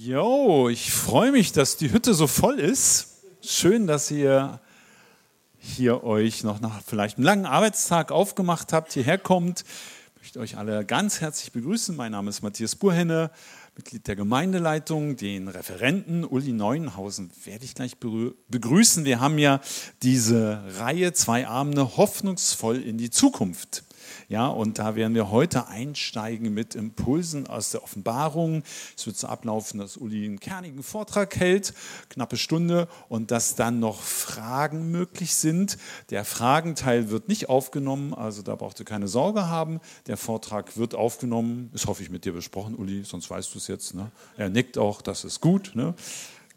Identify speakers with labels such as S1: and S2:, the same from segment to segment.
S1: Jo, ich freue mich, dass die Hütte so voll ist. Schön, dass ihr hier euch noch nach vielleicht einem langen Arbeitstag aufgemacht habt, hierher kommt. Ich möchte euch alle ganz herzlich begrüßen. Mein Name ist Matthias Burhenne, Mitglied der Gemeindeleitung. Den Referenten Uli Neuenhausen werde ich gleich begrüßen. Wir haben ja diese Reihe Zwei Abende hoffnungsvoll in die Zukunft. Ja, und da werden wir heute einsteigen mit Impulsen aus der Offenbarung. Es wird so ablaufen, dass Uli einen kernigen Vortrag hält, knappe Stunde, und dass dann noch Fragen möglich sind. Der Fragenteil wird nicht aufgenommen, also da braucht ihr keine Sorge haben. Der Vortrag wird aufgenommen, ist hoffe ich mit dir besprochen, Uli, sonst weißt du es jetzt. Ne? Er nickt auch, das ist gut. Ne?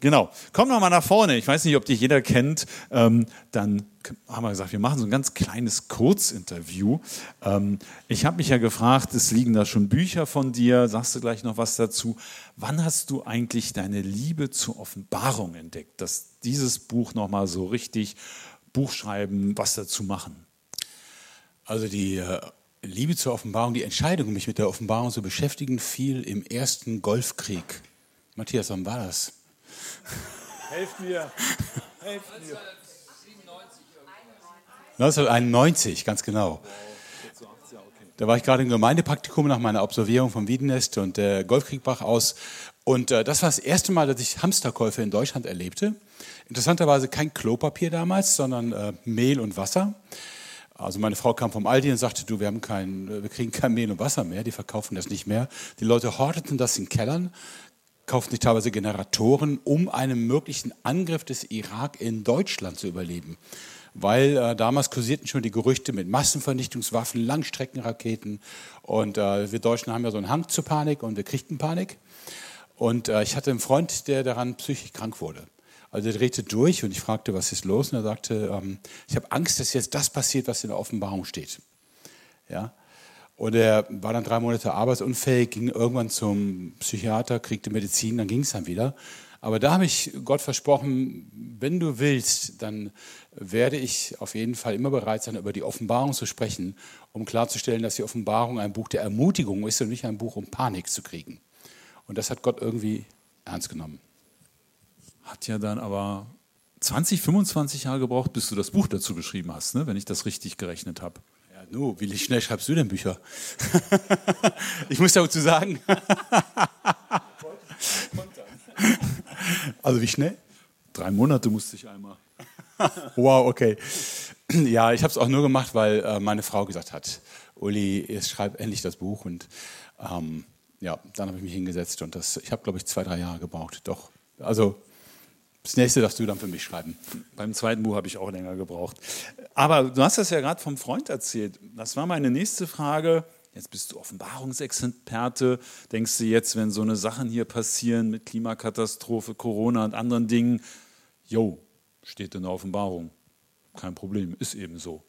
S1: Genau. Komm noch mal nach vorne. Ich weiß nicht, ob dich jeder kennt. Ähm, dann haben wir gesagt, wir machen so ein ganz kleines Kurzinterview. Ähm, ich habe mich ja gefragt, es liegen da schon Bücher von dir. Sagst du gleich noch was dazu? Wann hast du eigentlich deine Liebe zur Offenbarung entdeckt? Dass dieses Buch noch mal so richtig Buch schreiben, was dazu machen?
S2: Also die äh, Liebe zur Offenbarung, die Entscheidung, mich mit der Offenbarung zu beschäftigen, fiel im ersten Golfkrieg. Matthias, wann war das?
S1: Helft mir. Helft
S2: mir. 1991, ganz genau. Da war ich gerade im Gemeindepraktikum nach meiner Absolvierung vom Wiedenest und der Golfkrieg brach aus. Und äh, das war das erste Mal, dass ich Hamsterkäufe in Deutschland erlebte. Interessanterweise kein Klopapier damals, sondern äh, Mehl und Wasser. Also meine Frau kam vom Aldi und sagte, du, wir, haben kein, wir kriegen kein Mehl und Wasser mehr, die verkaufen das nicht mehr. Die Leute horteten das in Kellern, kauften sich teilweise Generatoren, um einen möglichen Angriff des Irak in Deutschland zu überleben. Weil äh, damals kursierten schon die Gerüchte mit Massenvernichtungswaffen, Langstreckenraketen. Und äh, wir Deutschen haben ja so einen Hang zur Panik und wir kriegten Panik. Und äh, ich hatte einen Freund, der daran psychisch krank wurde. Also er drehte durch und ich fragte, was ist los? Und er sagte, ähm, ich habe Angst, dass jetzt das passiert, was in der Offenbarung steht. Ja? Und er war dann drei Monate arbeitsunfähig, ging irgendwann zum Psychiater, kriegte Medizin, dann ging es dann wieder. Aber da habe ich Gott versprochen, wenn du willst, dann werde ich auf jeden Fall immer bereit sein, über die Offenbarung zu sprechen, um klarzustellen, dass die Offenbarung ein Buch der Ermutigung ist und nicht ein Buch, um Panik zu kriegen. Und das hat Gott irgendwie ernst genommen.
S1: Hat ja dann aber 20, 25 Jahre gebraucht, bis du das Buch dazu geschrieben hast, ne? wenn ich das richtig gerechnet habe.
S2: Nu, wie schnell schreibst du denn Bücher? ich muss dazu sagen. also wie schnell?
S1: Drei Monate musste ich einmal.
S2: wow, okay. Ja, ich habe es auch nur gemacht, weil äh, meine Frau gesagt hat, Uli, jetzt schreib endlich das Buch. Und ähm, ja, dann habe ich mich hingesetzt und das, ich habe, glaube ich, zwei, drei Jahre gebraucht. Doch. Also das nächste darfst du dann für mich schreiben.
S1: Beim zweiten Buch habe ich auch länger gebraucht. Aber du hast das ja gerade vom Freund erzählt. Das war meine nächste Frage. Jetzt bist du Offenbarungsexperte. Denkst du jetzt, wenn so eine Sachen hier passieren mit Klimakatastrophe, Corona und anderen Dingen, jo, steht in der Offenbarung. Kein Problem, ist eben so.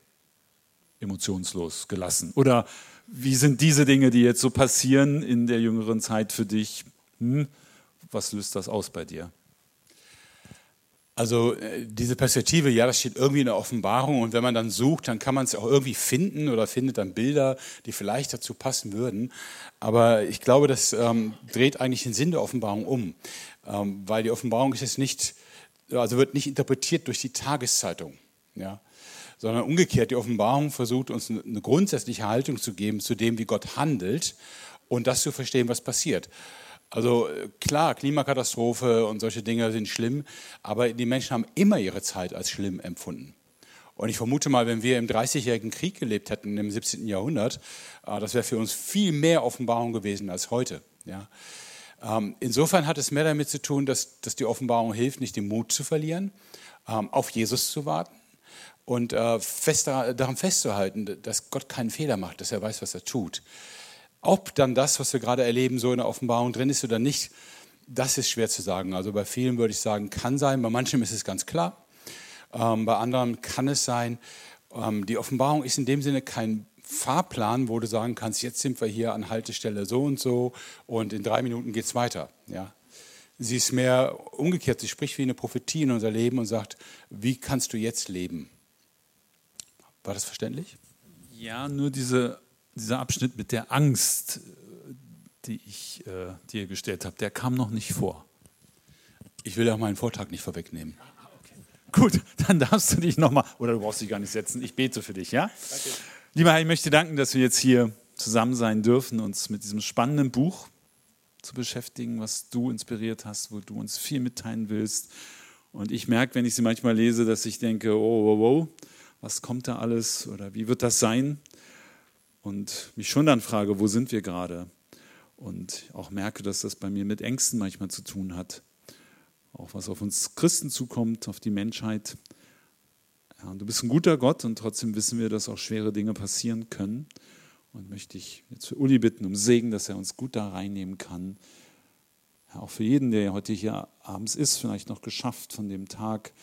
S1: Emotionslos, gelassen. Oder wie sind diese Dinge, die jetzt so passieren in der jüngeren Zeit für dich? Hm? Was löst das aus bei dir?
S2: Also äh, diese Perspektive, ja, das steht irgendwie in der Offenbarung und wenn man dann sucht, dann kann man es auch irgendwie finden oder findet dann Bilder, die vielleicht dazu passen würden. Aber ich glaube, das ähm, dreht eigentlich den Sinn der Offenbarung um, ähm, weil die Offenbarung ist jetzt nicht, also wird nicht interpretiert durch die Tageszeitung, ja, sondern umgekehrt. Die Offenbarung versucht uns eine grundsätzliche Haltung zu geben zu dem, wie Gott handelt und das zu verstehen, was passiert. Also klar, Klimakatastrophe und solche Dinge sind schlimm, aber die Menschen haben immer ihre Zeit als schlimm empfunden. Und ich vermute mal, wenn wir im Dreißigjährigen Krieg gelebt hätten, im 17. Jahrhundert, äh, das wäre für uns viel mehr Offenbarung gewesen als heute. Ja. Ähm, insofern hat es mehr damit zu tun, dass, dass die Offenbarung hilft, nicht den Mut zu verlieren, ähm, auf Jesus zu warten und äh, fest daran festzuhalten, dass Gott keinen Fehler macht, dass er weiß, was er tut. Ob dann das, was wir gerade erleben, so in der Offenbarung drin ist oder nicht, das ist schwer zu sagen. Also bei vielen würde ich sagen, kann sein, bei manchen ist es ganz klar, ähm, bei anderen kann es sein. Ähm, die Offenbarung ist in dem Sinne kein Fahrplan, wo du sagen kannst, jetzt sind wir hier an Haltestelle so und so und in drei Minuten geht es weiter. Ja. Sie ist mehr umgekehrt, sie spricht wie eine Prophetie in unser Leben und sagt, wie kannst du jetzt leben? War das verständlich?
S1: Ja, nur diese dieser Abschnitt mit der Angst, die ich äh, dir gestellt habe, der kam noch nicht vor.
S2: Ich will ja meinen Vortrag nicht vorwegnehmen.
S1: Gut, dann darfst du dich nochmal, oder du brauchst dich gar nicht setzen, ich bete für dich, ja? Danke. Lieber Herr, ich möchte danken, dass wir jetzt hier zusammen sein dürfen, uns mit diesem spannenden Buch zu beschäftigen, was du inspiriert hast, wo du uns viel mitteilen willst. Und ich merke, wenn ich sie manchmal lese, dass ich denke, oh, oh, oh, was kommt da alles oder wie wird das sein? Und mich schon dann frage, wo sind wir gerade? Und auch merke, dass das bei mir mit Ängsten manchmal zu tun hat auch was auf uns Christen zukommt, auf die Menschheit. Ja, du bist ein guter Gott und trotzdem wissen wir, dass auch schwere Dinge passieren können. Und möchte ich jetzt für Uli bitten um Segen, dass er uns gut da reinnehmen kann. Ja, auch für jeden, der heute hier abends ist, vielleicht noch geschafft von dem Tag,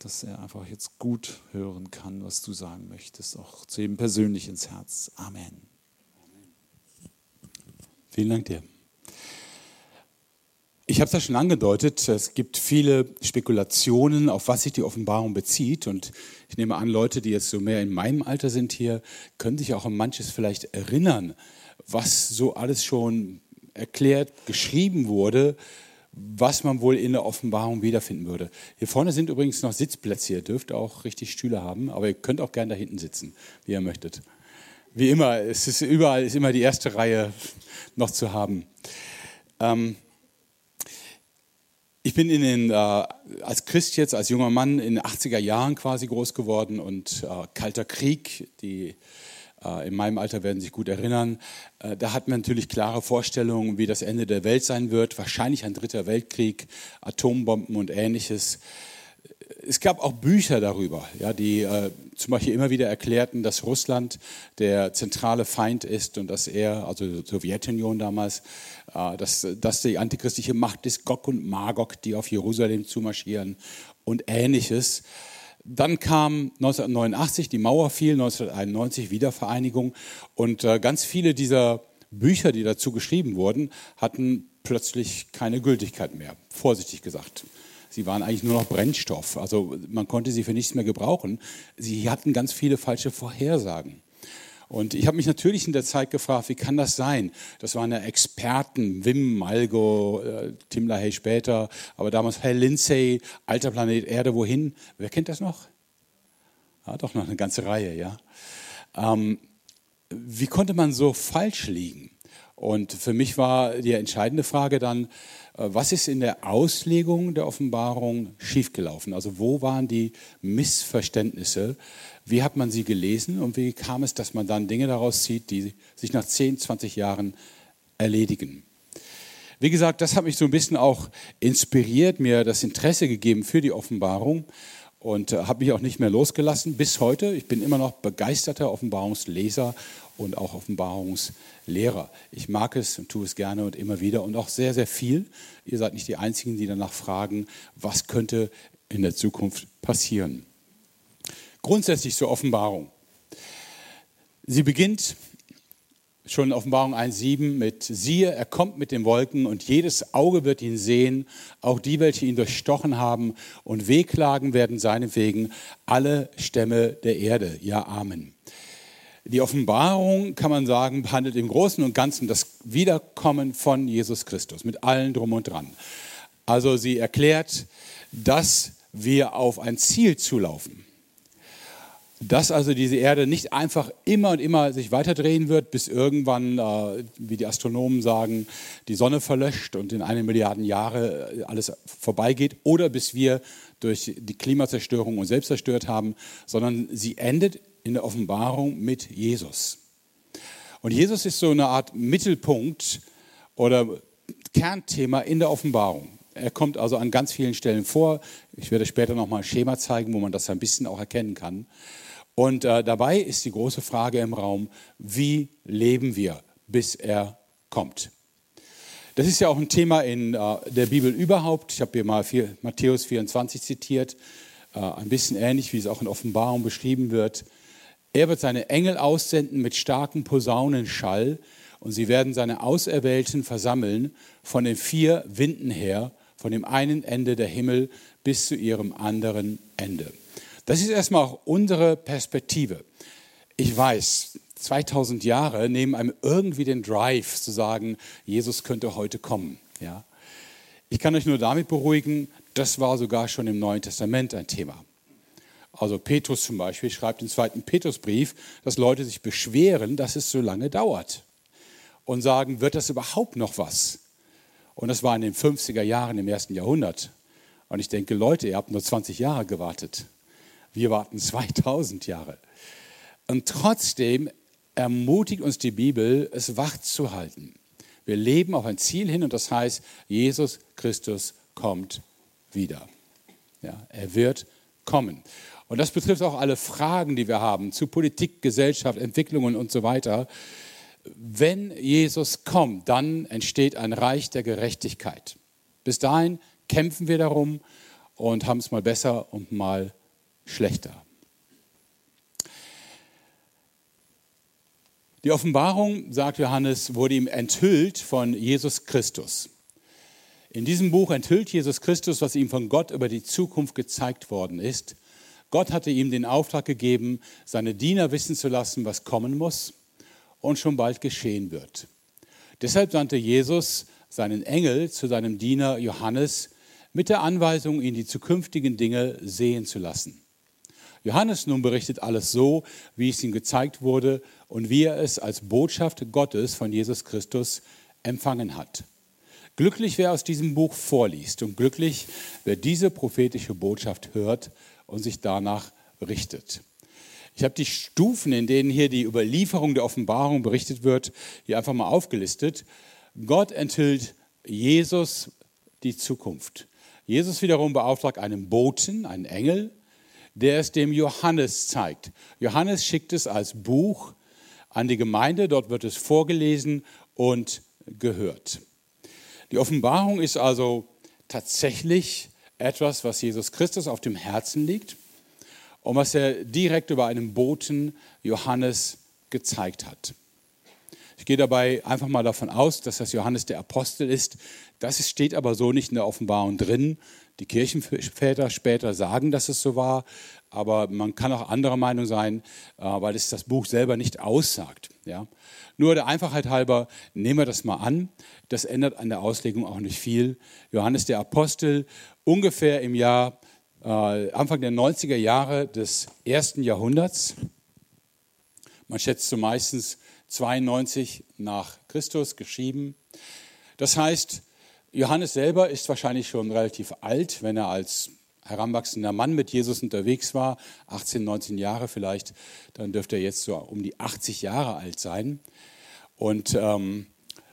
S1: dass er einfach jetzt gut hören kann, was du sagen möchtest, auch zu jedem persönlich ins Herz. Amen.
S2: Vielen Dank dir. Ich habe es ja schon angedeutet, es gibt viele Spekulationen, auf was sich die Offenbarung bezieht. Und ich nehme an, Leute, die jetzt so mehr in meinem Alter sind hier, können sich auch an manches vielleicht erinnern, was so alles schon erklärt, geschrieben wurde, was man wohl in der Offenbarung wiederfinden würde. Hier vorne sind übrigens noch Sitzplätze, ihr dürft auch richtig Stühle haben, aber ihr könnt auch gerne da hinten sitzen, wie ihr möchtet. Wie immer, es ist überall ist immer die erste Reihe noch zu haben. Ähm, ich bin in den, äh, als Christ jetzt, als junger Mann in den 80er Jahren quasi groß geworden und äh, Kalter Krieg, die in meinem Alter werden sich gut erinnern, äh, da hat man natürlich klare Vorstellungen, wie das Ende der Welt sein wird, wahrscheinlich ein dritter Weltkrieg, Atombomben und ähnliches. Es gab auch Bücher darüber, ja, die äh, zum Beispiel immer wieder erklärten, dass Russland der zentrale Feind ist und dass er, also die Sowjetunion damals, äh, dass, dass die antichristliche Macht ist, Gog und Magog, die auf Jerusalem zumarschieren und ähnliches. Dann kam 1989, die Mauer fiel, 1991 Wiedervereinigung und äh, ganz viele dieser Bücher, die dazu geschrieben wurden, hatten plötzlich keine Gültigkeit mehr, vorsichtig gesagt. Sie waren eigentlich nur noch Brennstoff. Also man konnte sie für nichts mehr gebrauchen. Sie hatten ganz viele falsche Vorhersagen. Und ich habe mich natürlich in der Zeit gefragt, wie kann das sein? Das waren ja Experten, Wim, Malgo, äh, Tim LaHaye später, aber damals Hal Lindsay, Alter Planet Erde, wohin? Wer kennt das noch? Ja, doch noch eine ganze Reihe, ja. Ähm, wie konnte man so falsch liegen? Und für mich war die entscheidende Frage dann, äh, was ist in der Auslegung der Offenbarung schiefgelaufen? Also wo waren die Missverständnisse? Wie hat man sie gelesen und wie kam es, dass man dann Dinge daraus zieht, die sich nach 10, 20 Jahren erledigen? Wie gesagt, das hat mich so ein bisschen auch inspiriert, mir das Interesse gegeben für die Offenbarung und äh, habe mich auch nicht mehr losgelassen bis heute. Ich bin immer noch begeisterter Offenbarungsleser und auch Offenbarungslehrer. Ich mag es und tue es gerne und immer wieder und auch sehr, sehr viel. Ihr seid nicht die Einzigen, die danach fragen, was könnte in der Zukunft passieren. Grundsätzlich zur Offenbarung. Sie beginnt schon in Offenbarung 1.7 mit, siehe, er kommt mit den Wolken und jedes Auge wird ihn sehen, auch die, welche ihn durchstochen haben und wehklagen werden seinetwegen alle Stämme der Erde. Ja, Amen. Die Offenbarung, kann man sagen, behandelt im Großen und Ganzen das Wiederkommen von Jesus Christus mit allen drum und dran. Also sie erklärt, dass wir auf ein Ziel zulaufen. Dass also diese Erde nicht einfach immer und immer sich weiterdrehen wird, bis irgendwann, äh, wie die Astronomen sagen, die Sonne verlöscht und in eine Milliarden Jahre äh, alles vorbeigeht oder bis wir durch die Klimazerstörung uns selbst zerstört haben, sondern sie endet in der Offenbarung mit Jesus. Und Jesus ist so eine Art Mittelpunkt oder Kernthema in der Offenbarung. Er kommt also an ganz vielen Stellen vor. Ich werde später nochmal ein Schema zeigen, wo man das ein bisschen auch erkennen kann. Und äh, dabei ist die große Frage im Raum, wie leben wir, bis er kommt? Das ist ja auch ein Thema in äh, der Bibel überhaupt. Ich habe hier mal vier, Matthäus 24 zitiert, äh, ein bisschen ähnlich, wie es auch in Offenbarung beschrieben wird. Er wird seine Engel aussenden mit starkem Posaunenschall und sie werden seine Auserwählten versammeln von den vier Winden her, von dem einen Ende der Himmel bis zu ihrem anderen Ende. Das ist erstmal auch unsere Perspektive. Ich weiß, 2000 Jahre nehmen einem irgendwie den Drive zu sagen, Jesus könnte heute kommen. Ja? Ich kann euch nur damit beruhigen, das war sogar schon im Neuen Testament ein Thema. Also Petrus zum Beispiel schreibt im zweiten Petrusbrief, dass Leute sich beschweren, dass es so lange dauert und sagen, wird das überhaupt noch was? Und das war in den 50er Jahren im ersten Jahrhundert. Und ich denke, Leute, ihr habt nur 20 Jahre gewartet. Wir warten 2000 Jahre. Und trotzdem ermutigt uns die Bibel, es wach zu halten. Wir leben auf ein Ziel hin und das heißt, Jesus Christus kommt wieder. Ja, er wird kommen. Und das betrifft auch alle Fragen, die wir haben zu Politik, Gesellschaft, Entwicklungen und so weiter. Wenn Jesus kommt, dann entsteht ein Reich der Gerechtigkeit. Bis dahin kämpfen wir darum und haben es mal besser und mal schlechter. Die Offenbarung, sagt Johannes, wurde ihm enthüllt von Jesus Christus. In diesem Buch enthüllt Jesus Christus, was ihm von Gott über die Zukunft gezeigt worden ist. Gott hatte ihm den Auftrag gegeben, seine Diener wissen zu lassen, was kommen muss und schon bald geschehen wird. Deshalb sandte Jesus seinen Engel zu seinem Diener Johannes mit der Anweisung, ihn die zukünftigen Dinge sehen zu lassen. Johannes nun berichtet alles so, wie es ihm gezeigt wurde und wie er es als Botschaft Gottes von Jesus Christus empfangen hat. Glücklich, wer aus diesem Buch vorliest und glücklich, wer diese prophetische Botschaft hört und sich danach richtet. Ich habe die Stufen, in denen hier die Überlieferung der Offenbarung berichtet wird, hier einfach mal aufgelistet. Gott enthüllt Jesus die Zukunft. Jesus wiederum beauftragt einen Boten, einen Engel, der es dem Johannes zeigt. Johannes schickt es als Buch an die Gemeinde, dort wird es vorgelesen und gehört. Die Offenbarung ist also tatsächlich etwas, was Jesus Christus auf dem Herzen liegt und was er direkt über einen Boten Johannes gezeigt hat. Ich gehe dabei einfach mal davon aus, dass das Johannes der Apostel ist. Das steht aber so nicht in der Offenbarung drin. Die Kirchenväter später sagen, dass es so war, aber man kann auch anderer Meinung sein, äh, weil es das Buch selber nicht aussagt. Ja? Nur der Einfachheit halber nehmen wir das mal an. Das ändert an der Auslegung auch nicht viel. Johannes der Apostel, ungefähr im Jahr äh, Anfang der 90er Jahre des ersten Jahrhunderts. Man schätzt so meistens 92 nach Christus geschrieben. Das heißt, Johannes selber ist wahrscheinlich schon relativ alt, wenn er als heranwachsender Mann mit Jesus unterwegs war, 18, 19 Jahre vielleicht, dann dürfte er jetzt so um die 80 Jahre alt sein und ähm,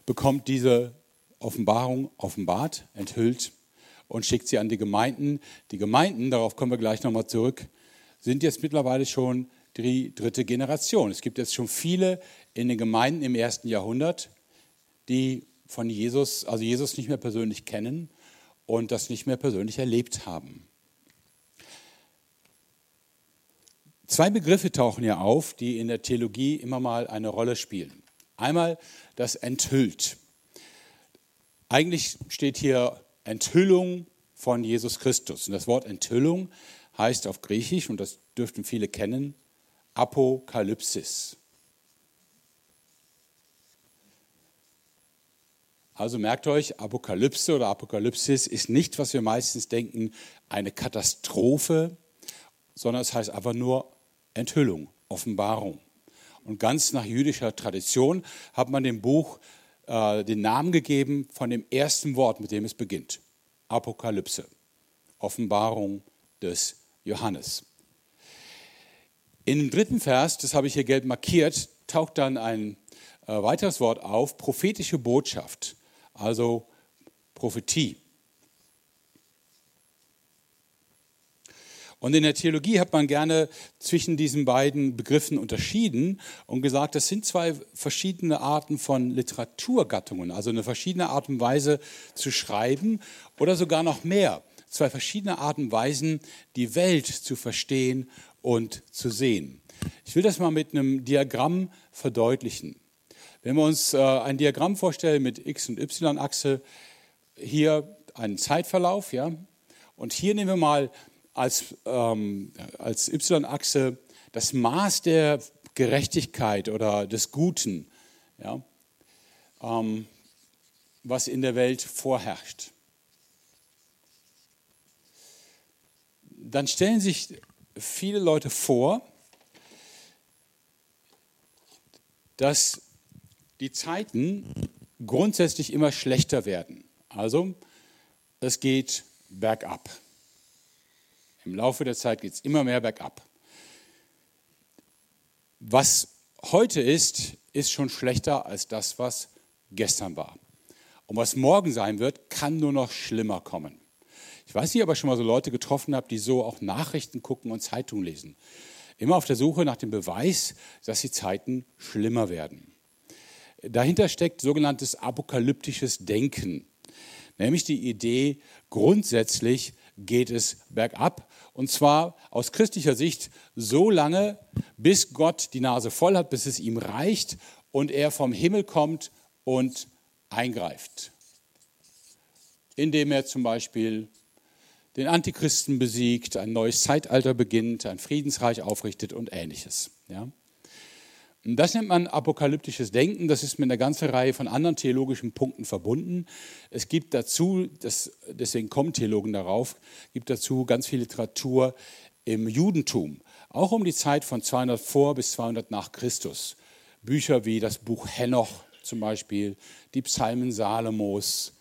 S2: bekommt diese Offenbarung offenbart, enthüllt und schickt sie an die Gemeinden. Die Gemeinden, darauf kommen wir gleich nochmal zurück, sind jetzt mittlerweile schon die dritte Generation. Es gibt jetzt schon viele in den Gemeinden im ersten Jahrhundert, die von Jesus, also Jesus nicht mehr persönlich kennen und das nicht mehr persönlich erlebt haben. Zwei Begriffe tauchen hier auf, die in der Theologie immer mal eine Rolle spielen. Einmal das enthüllt. Eigentlich steht hier Enthüllung von Jesus Christus. Und das Wort Enthüllung heißt auf Griechisch, und das dürften viele kennen, Apokalypsis. Also merkt euch, Apokalypse oder Apokalypsis ist nicht, was wir meistens denken, eine Katastrophe, sondern es heißt einfach nur Enthüllung, Offenbarung. Und ganz nach jüdischer Tradition hat man dem Buch äh, den Namen gegeben von dem ersten Wort, mit dem es beginnt. Apokalypse, Offenbarung des Johannes. In dem dritten Vers, das habe ich hier gelb markiert, taucht dann ein äh, weiteres Wort auf, prophetische Botschaft, also Prophetie. Und in der Theologie hat man gerne zwischen diesen beiden Begriffen unterschieden und gesagt, das sind zwei verschiedene Arten von Literaturgattungen, also eine verschiedene Art und Weise zu schreiben oder sogar noch mehr. Zwei verschiedene Arten und Weisen, die Welt zu verstehen und zu sehen. Ich will das mal mit einem Diagramm verdeutlichen. Wenn wir uns äh, ein Diagramm vorstellen mit X- und Y-Achse, hier einen Zeitverlauf, ja, und hier nehmen wir mal als, ähm, als Y-Achse das Maß der Gerechtigkeit oder des Guten, ja, ähm, was in der Welt vorherrscht. Dann stellen sich viele Leute vor, dass die Zeiten grundsätzlich immer schlechter werden. Also es geht bergab. Im Laufe der Zeit geht es immer mehr bergab. Was heute ist, ist schon schlechter als das, was gestern war. Und was morgen sein wird, kann nur noch schlimmer kommen. Ich weiß nicht, ob ihr schon mal so Leute getroffen habt, die so auch Nachrichten gucken und Zeitungen lesen. Immer auf der Suche nach dem Beweis, dass die Zeiten schlimmer werden. Dahinter steckt sogenanntes apokalyptisches Denken, nämlich die Idee, grundsätzlich geht es bergab. Und zwar aus christlicher Sicht so lange, bis Gott die Nase voll hat, bis es ihm reicht und er vom Himmel kommt und eingreift. Indem er zum Beispiel den Antichristen besiegt, ein neues Zeitalter beginnt, ein Friedensreich aufrichtet und ähnliches. Ja? Das nennt man apokalyptisches Denken. Das ist mit einer ganzen Reihe von anderen theologischen Punkten verbunden. Es gibt dazu, das, deswegen kommen Theologen darauf, gibt dazu ganz viel Literatur im Judentum, auch um die Zeit von 200 vor bis 200 nach Christus. Bücher wie das Buch Henoch zum Beispiel, die Psalmen Salomos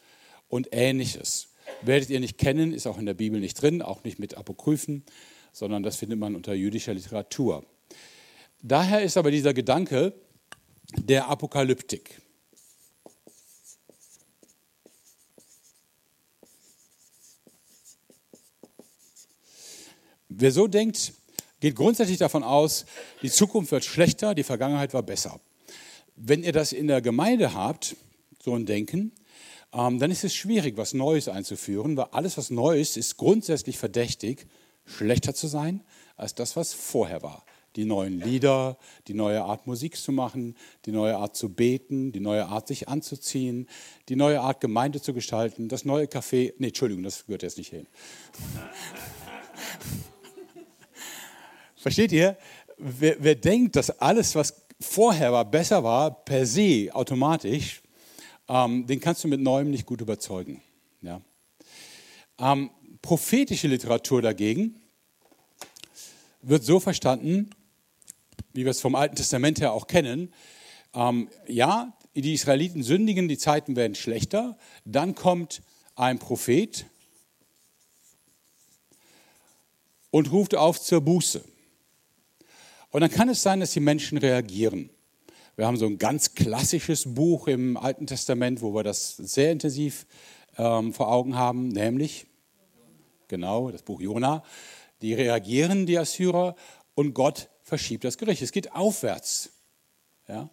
S2: und ähnliches. Werdet ihr nicht kennen, ist auch in der Bibel nicht drin, auch nicht mit Apokryphen, sondern das findet man unter jüdischer Literatur. Daher ist aber dieser Gedanke der Apokalyptik. Wer so denkt, geht grundsätzlich davon aus, die Zukunft wird schlechter, die Vergangenheit war besser. Wenn ihr das in der Gemeinde habt, so ein Denken, ähm, dann ist es schwierig, was Neues einzuführen, weil alles, was neu ist, ist grundsätzlich verdächtig, schlechter zu sein als das, was vorher war die neuen Lieder, die neue Art Musik zu machen, die neue Art zu beten, die neue Art sich anzuziehen, die neue Art Gemeinde zu gestalten, das neue Café. Nee, Entschuldigung, das gehört jetzt nicht hin. Versteht ihr? Wer, wer denkt, dass alles, was vorher war, besser war, per se automatisch, ähm, den kannst du mit Neuem nicht gut überzeugen. Ja? Ähm, prophetische Literatur dagegen wird so verstanden, wie wir es vom Alten Testament her auch kennen, ähm, ja, die Israeliten sündigen, die Zeiten werden schlechter, dann kommt ein Prophet und ruft auf zur Buße. Und dann kann es sein, dass die Menschen reagieren. Wir haben so ein ganz klassisches Buch im Alten Testament, wo wir das sehr intensiv ähm, vor Augen haben, nämlich, genau, das Buch Jona. Die reagieren, die Assyrer, und Gott verschiebt das Gericht. Es geht aufwärts. Ja?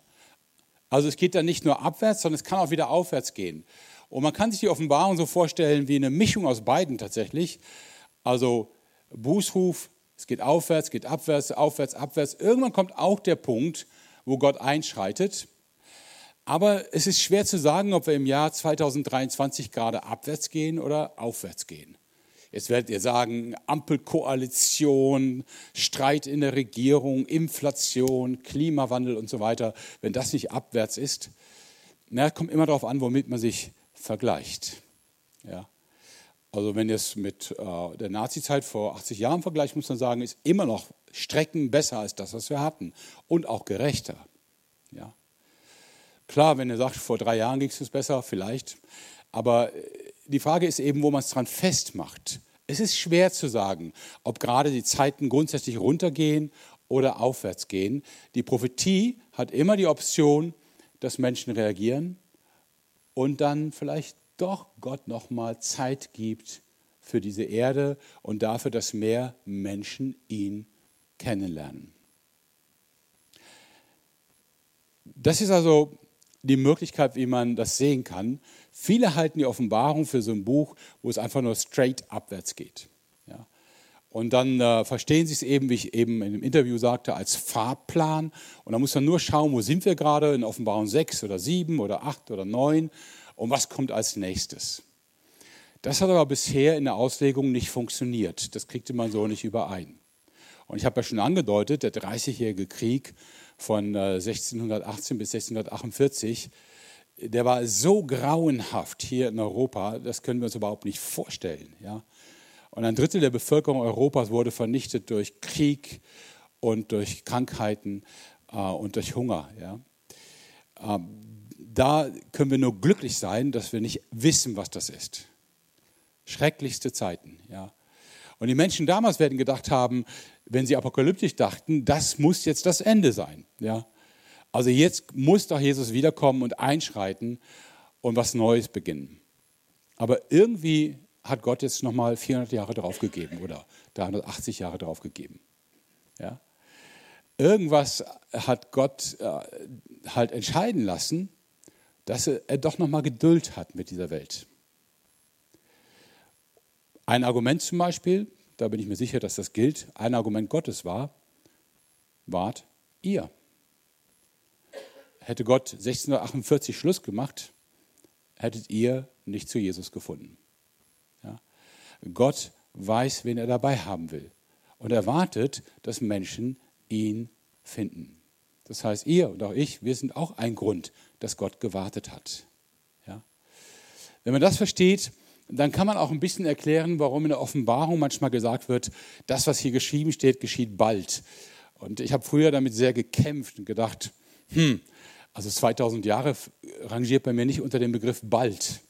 S2: Also es geht dann nicht nur abwärts, sondern es kann auch wieder aufwärts gehen. Und man kann sich die Offenbarung so vorstellen wie eine Mischung aus beiden tatsächlich. Also Bußruf, es geht aufwärts, geht abwärts, aufwärts, abwärts. Irgendwann kommt auch der Punkt, wo Gott einschreitet. Aber es ist schwer zu sagen, ob wir im Jahr 2023 gerade abwärts gehen oder aufwärts gehen. Jetzt werdet ihr sagen, Ampelkoalition, Streit in der Regierung, Inflation, Klimawandel und so weiter. Wenn das nicht abwärts ist, na, kommt immer darauf an, womit man sich vergleicht. Ja. Also wenn ihr es mit äh, der Nazizeit vor 80 Jahren vergleicht, muss man sagen, ist immer noch Strecken besser als das, was wir hatten und auch gerechter. Ja. Klar, wenn ihr sagt, vor drei Jahren ging es besser, vielleicht, aber äh, die Frage ist eben, wo man es dran festmacht. Es ist schwer zu sagen, ob gerade die Zeiten grundsätzlich runtergehen oder aufwärts gehen. Die Prophetie hat immer die Option, dass Menschen reagieren und dann vielleicht doch Gott noch mal Zeit gibt für diese Erde und dafür, dass mehr Menschen ihn kennenlernen. Das ist also die Möglichkeit, wie man das sehen kann. Viele halten die Offenbarung für so ein Buch, wo es einfach nur straight abwärts geht. Ja. Und dann äh, verstehen sie es eben, wie ich eben in dem Interview sagte, als Fahrplan. Und da muss man nur schauen, wo sind wir gerade in Offenbarung 6 oder 7 oder 8 oder 9 und was kommt als nächstes. Das hat aber bisher in der Auslegung nicht funktioniert. Das kriegte man so nicht überein. Und ich habe ja schon angedeutet, der 30-jährige Krieg von 1618 bis 1648, der war so grauenhaft hier in Europa, das können wir uns überhaupt nicht vorstellen. Ja? Und ein Drittel der Bevölkerung Europas wurde vernichtet durch Krieg und durch Krankheiten äh, und durch Hunger. Ja? Ähm, da können wir nur glücklich sein, dass wir nicht wissen, was das ist. Schrecklichste Zeiten. Ja? Und die Menschen damals werden gedacht haben, wenn sie apokalyptisch dachten, das muss jetzt das Ende sein. Ja? Also jetzt muss doch Jesus wiederkommen und einschreiten und was Neues beginnen. Aber irgendwie hat Gott jetzt nochmal 400 Jahre draufgegeben oder 380 Jahre draufgegeben. Ja? Irgendwas hat Gott äh, halt entscheiden lassen, dass er, er doch nochmal Geduld hat mit dieser Welt. Ein Argument zum Beispiel, da bin ich mir sicher, dass das gilt, ein Argument Gottes war, wart ihr. Hätte Gott 1648 Schluss gemacht, hättet ihr nicht zu Jesus gefunden. Ja? Gott weiß, wen er dabei haben will und erwartet, dass Menschen ihn finden. Das heißt, ihr und auch ich, wir sind auch ein Grund, dass Gott gewartet hat. Ja? Wenn man das versteht, dann kann man auch ein bisschen erklären, warum in der Offenbarung manchmal gesagt wird, das, was hier geschrieben steht, geschieht bald. Und ich habe früher damit sehr gekämpft und gedacht, hm, also 2000 Jahre rangiert bei mir nicht unter dem Begriff bald,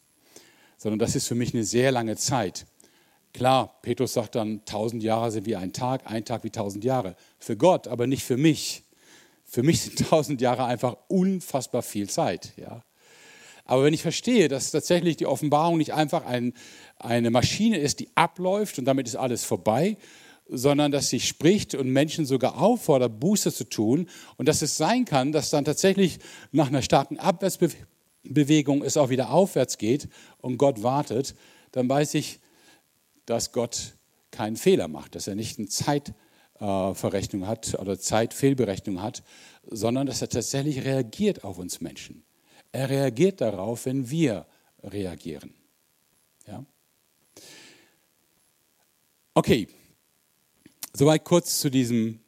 S2: sondern das ist für mich eine sehr lange Zeit. Klar, Petrus sagt dann, 1000 Jahre sind wie ein Tag, ein Tag wie 1000 Jahre. Für Gott, aber nicht für mich. Für mich sind 1000 Jahre einfach unfassbar viel Zeit. Ja? Aber wenn ich verstehe, dass tatsächlich die Offenbarung nicht einfach ein, eine Maschine ist, die abläuft und damit ist alles vorbei, sondern dass sie spricht und Menschen sogar auffordert, Buße zu tun und dass es sein kann, dass dann tatsächlich nach einer starken Abwärtsbewegung es auch wieder aufwärts geht und Gott wartet, dann weiß ich, dass Gott keinen Fehler macht, dass er nicht eine Zeitverrechnung hat oder Zeitfehlberechnung hat, sondern dass er tatsächlich reagiert auf uns Menschen. Er reagiert darauf, wenn wir reagieren. Ja? Okay, soweit kurz zu diesem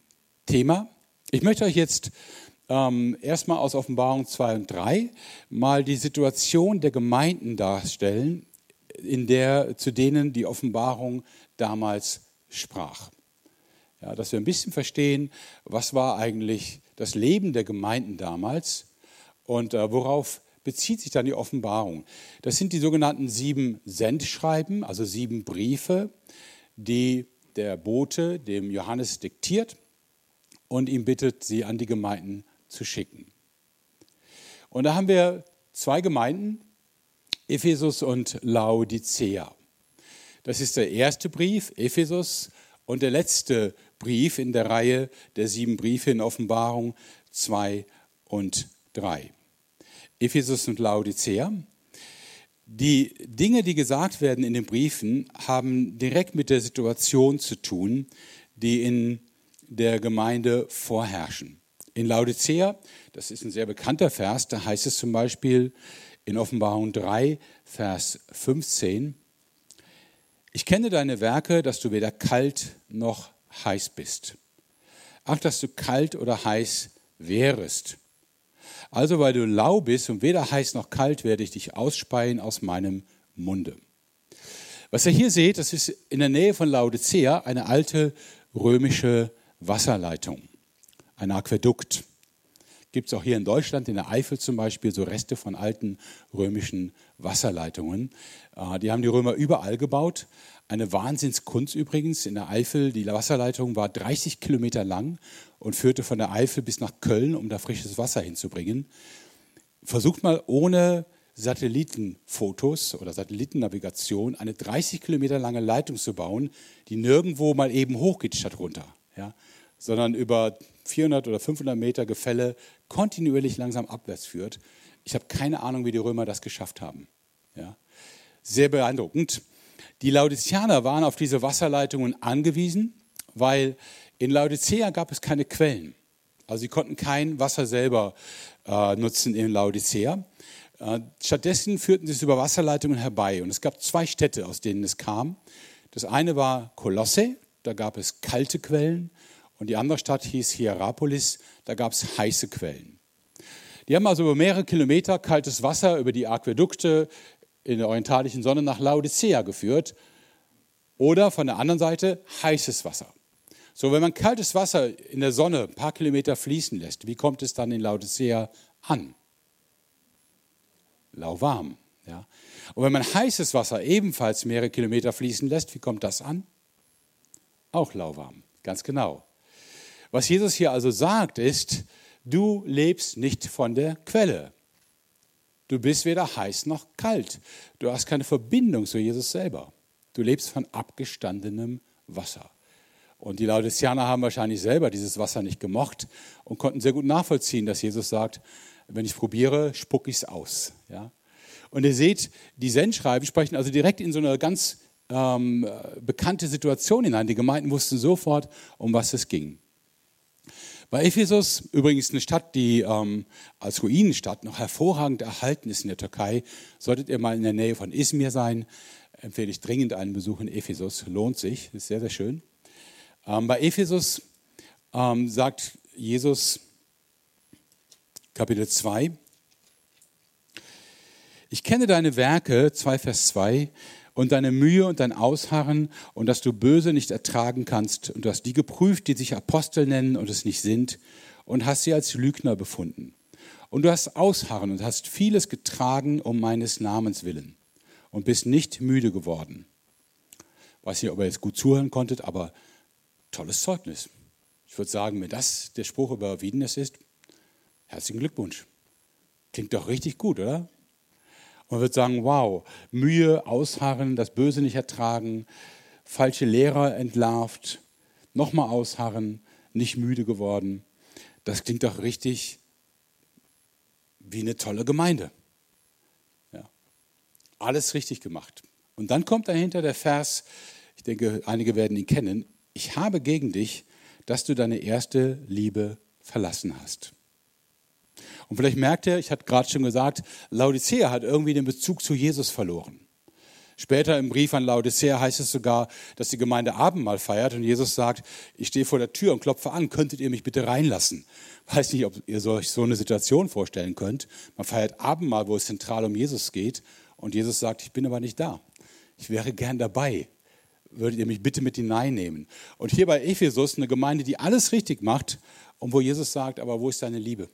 S2: Thema. Ich möchte euch jetzt ähm, erstmal aus Offenbarung 2 und 3 mal die Situation der Gemeinden darstellen, in der, zu denen die Offenbarung damals sprach. Ja, dass wir ein bisschen verstehen, was war eigentlich das Leben der Gemeinden damals und äh, worauf bezieht sich dann die Offenbarung? Das sind die sogenannten sieben Sendschreiben, also sieben Briefe, die der Bote dem Johannes diktiert und ihn bittet, sie an die Gemeinden zu schicken. Und da haben wir zwei Gemeinden, Ephesus und Laodicea. Das ist der erste Brief, Ephesus, und der letzte Brief in der Reihe der sieben Briefe in Offenbarung 2 und 3. Ephesus und Laodicea. Die Dinge, die gesagt werden in den Briefen, haben direkt mit der Situation zu tun, die in der Gemeinde vorherrschen. In Laodicea, das ist ein sehr bekannter Vers, da heißt es zum Beispiel in Offenbarung 3, Vers 15, ich kenne deine Werke, dass du weder kalt noch heiß bist. Ach, dass du kalt oder heiß wärest. Also weil du lau bist und weder heiß noch kalt, werde ich dich ausspeien aus meinem Munde. Was ihr hier seht, das ist in der Nähe von Laodicea eine alte römische Wasserleitung, ein Aquädukt. Gibt es auch hier in Deutschland, in der Eifel zum Beispiel, so Reste von alten römischen Wasserleitungen. Äh, die haben die Römer überall gebaut. Eine Wahnsinnskunst übrigens. In der Eifel, die Wasserleitung war 30 Kilometer lang und führte von der Eifel bis nach Köln, um da frisches Wasser hinzubringen. Versucht mal ohne Satellitenfotos oder Satellitennavigation eine 30 Kilometer lange Leitung zu bauen, die nirgendwo mal eben hochgeht statt runter, ja, sondern über 400 oder 500 Meter Gefälle kontinuierlich langsam abwärts führt. Ich habe keine Ahnung, wie die Römer das geschafft haben. Ja. Sehr beeindruckend. Die Laodizianer waren auf diese Wasserleitungen angewiesen, weil in Laodicea gab es keine Quellen. Also sie konnten kein Wasser selber äh, nutzen in Laodicea. Äh, stattdessen führten sie es über Wasserleitungen herbei. Und es gab zwei Städte, aus denen es kam. Das eine war Kolosse, da gab es kalte Quellen. und die andere Stadt hieß Hierapolis, da gab es heiße Quellen. Die haben also über mehrere Kilometer kaltes Wasser über die Aquädukte in der orientalischen Sonne nach Laodicea geführt oder von der anderen Seite heißes Wasser. So, wenn man kaltes Wasser in der Sonne ein paar Kilometer fließen lässt, wie kommt es dann in Laodicea an? Lauwarm. Ja. Und wenn man heißes Wasser ebenfalls mehrere Kilometer fließen lässt, wie kommt das an? Auch lauwarm, ganz genau. Was Jesus hier also sagt, ist, du lebst nicht von der Quelle. Du bist weder heiß noch kalt. Du hast keine Verbindung zu Jesus selber. Du lebst von abgestandenem Wasser. Und die Laodiceaner haben wahrscheinlich selber dieses Wasser nicht gemocht und konnten sehr gut nachvollziehen, dass Jesus sagt, wenn ich probiere, spucke ich es aus. Ja? Und ihr seht, die Sendschreiben sprechen also direkt in so eine ganz ähm, bekannte Situation hinein. Die Gemeinden wussten sofort, um was es ging. Bei Ephesus, übrigens eine Stadt, die ähm, als Ruinenstadt noch hervorragend erhalten ist in der Türkei, solltet ihr mal in der Nähe von Izmir sein, empfehle ich dringend einen Besuch in Ephesus. Lohnt sich, ist sehr, sehr schön. Ähm, bei Ephesus ähm, sagt Jesus, Kapitel 2, ich kenne deine Werke, 2 Vers 2, und deine Mühe und dein Ausharren und dass du böse nicht ertragen kannst und du hast die geprüft, die sich Apostel nennen und es nicht sind und hast sie als Lügner befunden. Und du hast Ausharren und hast vieles getragen um meines Namens willen und bist nicht müde geworden. Weiß nicht, ob ihr jetzt gut zuhören konntet, aber tolles Zeugnis. Ich würde sagen, wenn das der Spruch über Wiedenes ist, herzlichen Glückwunsch. Klingt doch richtig gut, oder? Man wird sagen, wow, Mühe, Ausharren, das Böse nicht ertragen, falsche Lehrer entlarvt, nochmal ausharren, nicht müde geworden. Das klingt doch richtig wie eine tolle Gemeinde. Ja. Alles richtig gemacht. Und dann kommt dahinter der Vers, ich denke, einige werden ihn kennen, ich habe gegen dich, dass du deine erste Liebe verlassen hast. Und vielleicht merkt ihr, ich hatte gerade schon gesagt, Laodicea hat irgendwie den Bezug zu Jesus verloren. Später im Brief an Laodicea heißt es sogar, dass die Gemeinde Abendmahl feiert und Jesus sagt, ich stehe vor der Tür und klopfe an, könntet ihr mich bitte reinlassen? Weiß nicht, ob ihr euch so eine Situation vorstellen könnt. Man feiert Abendmahl, wo es zentral um Jesus geht und Jesus sagt, ich bin aber nicht da. Ich wäre gern dabei. Würdet ihr mich bitte mit hineinnehmen? Und hier bei Ephesus eine Gemeinde, die alles richtig macht und wo Jesus sagt, aber wo ist deine Liebe?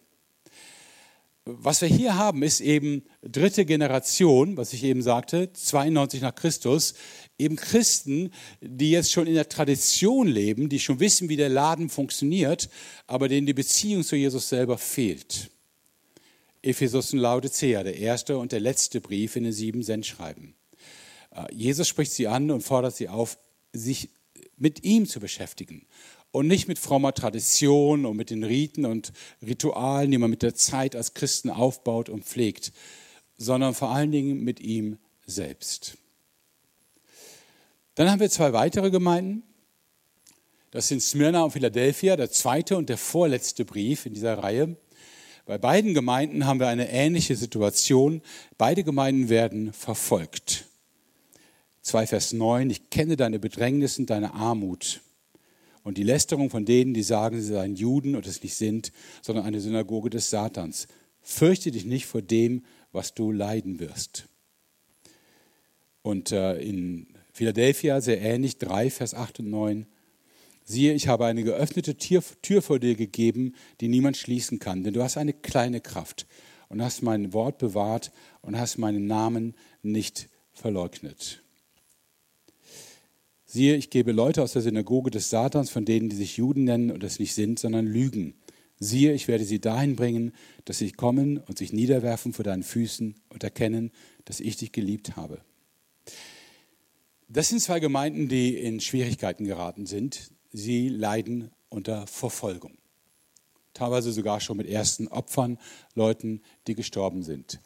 S2: Was wir hier haben, ist eben dritte Generation, was ich eben sagte, 92 nach Christus, eben Christen, die jetzt schon in der Tradition leben, die schon wissen, wie der Laden funktioniert, aber denen die Beziehung zu Jesus selber fehlt. Ephesus und Laodicea, der erste und der letzte Brief in den sieben Sendschreiben. Äh, Jesus spricht sie an und fordert sie auf, sich mit ihm zu beschäftigen und nicht mit frommer Tradition und mit den Riten und Ritualen, die man mit der Zeit als Christen aufbaut und pflegt, sondern vor allen Dingen mit ihm selbst. Dann haben wir zwei weitere Gemeinden. Das sind Smyrna und Philadelphia, der zweite und der vorletzte Brief in dieser Reihe. Bei beiden Gemeinden haben wir eine ähnliche Situation. Beide Gemeinden werden verfolgt. 2 Vers 9, ich kenne deine Bedrängnis und deine Armut und die Lästerung von denen, die sagen, sie seien Juden und es nicht sind, sondern eine Synagoge des Satans. Fürchte dich nicht vor dem, was du leiden wirst. Und äh, in Philadelphia sehr ähnlich, 3, Vers 8 und 9. Siehe, ich habe eine geöffnete Tür, Tür vor dir gegeben, die niemand schließen kann, denn du hast eine kleine Kraft und hast mein Wort bewahrt und hast meinen Namen nicht verleugnet. Siehe, ich gebe Leute aus der Synagoge des Satans, von denen, die sich Juden nennen und es nicht sind, sondern lügen. Siehe, ich werde sie dahin bringen, dass sie kommen und sich niederwerfen vor deinen Füßen und erkennen, dass ich dich geliebt habe. Das sind zwei Gemeinden, die in Schwierigkeiten geraten sind. Sie leiden unter Verfolgung. Teilweise sogar schon mit ersten Opfern, Leuten, die gestorben sind.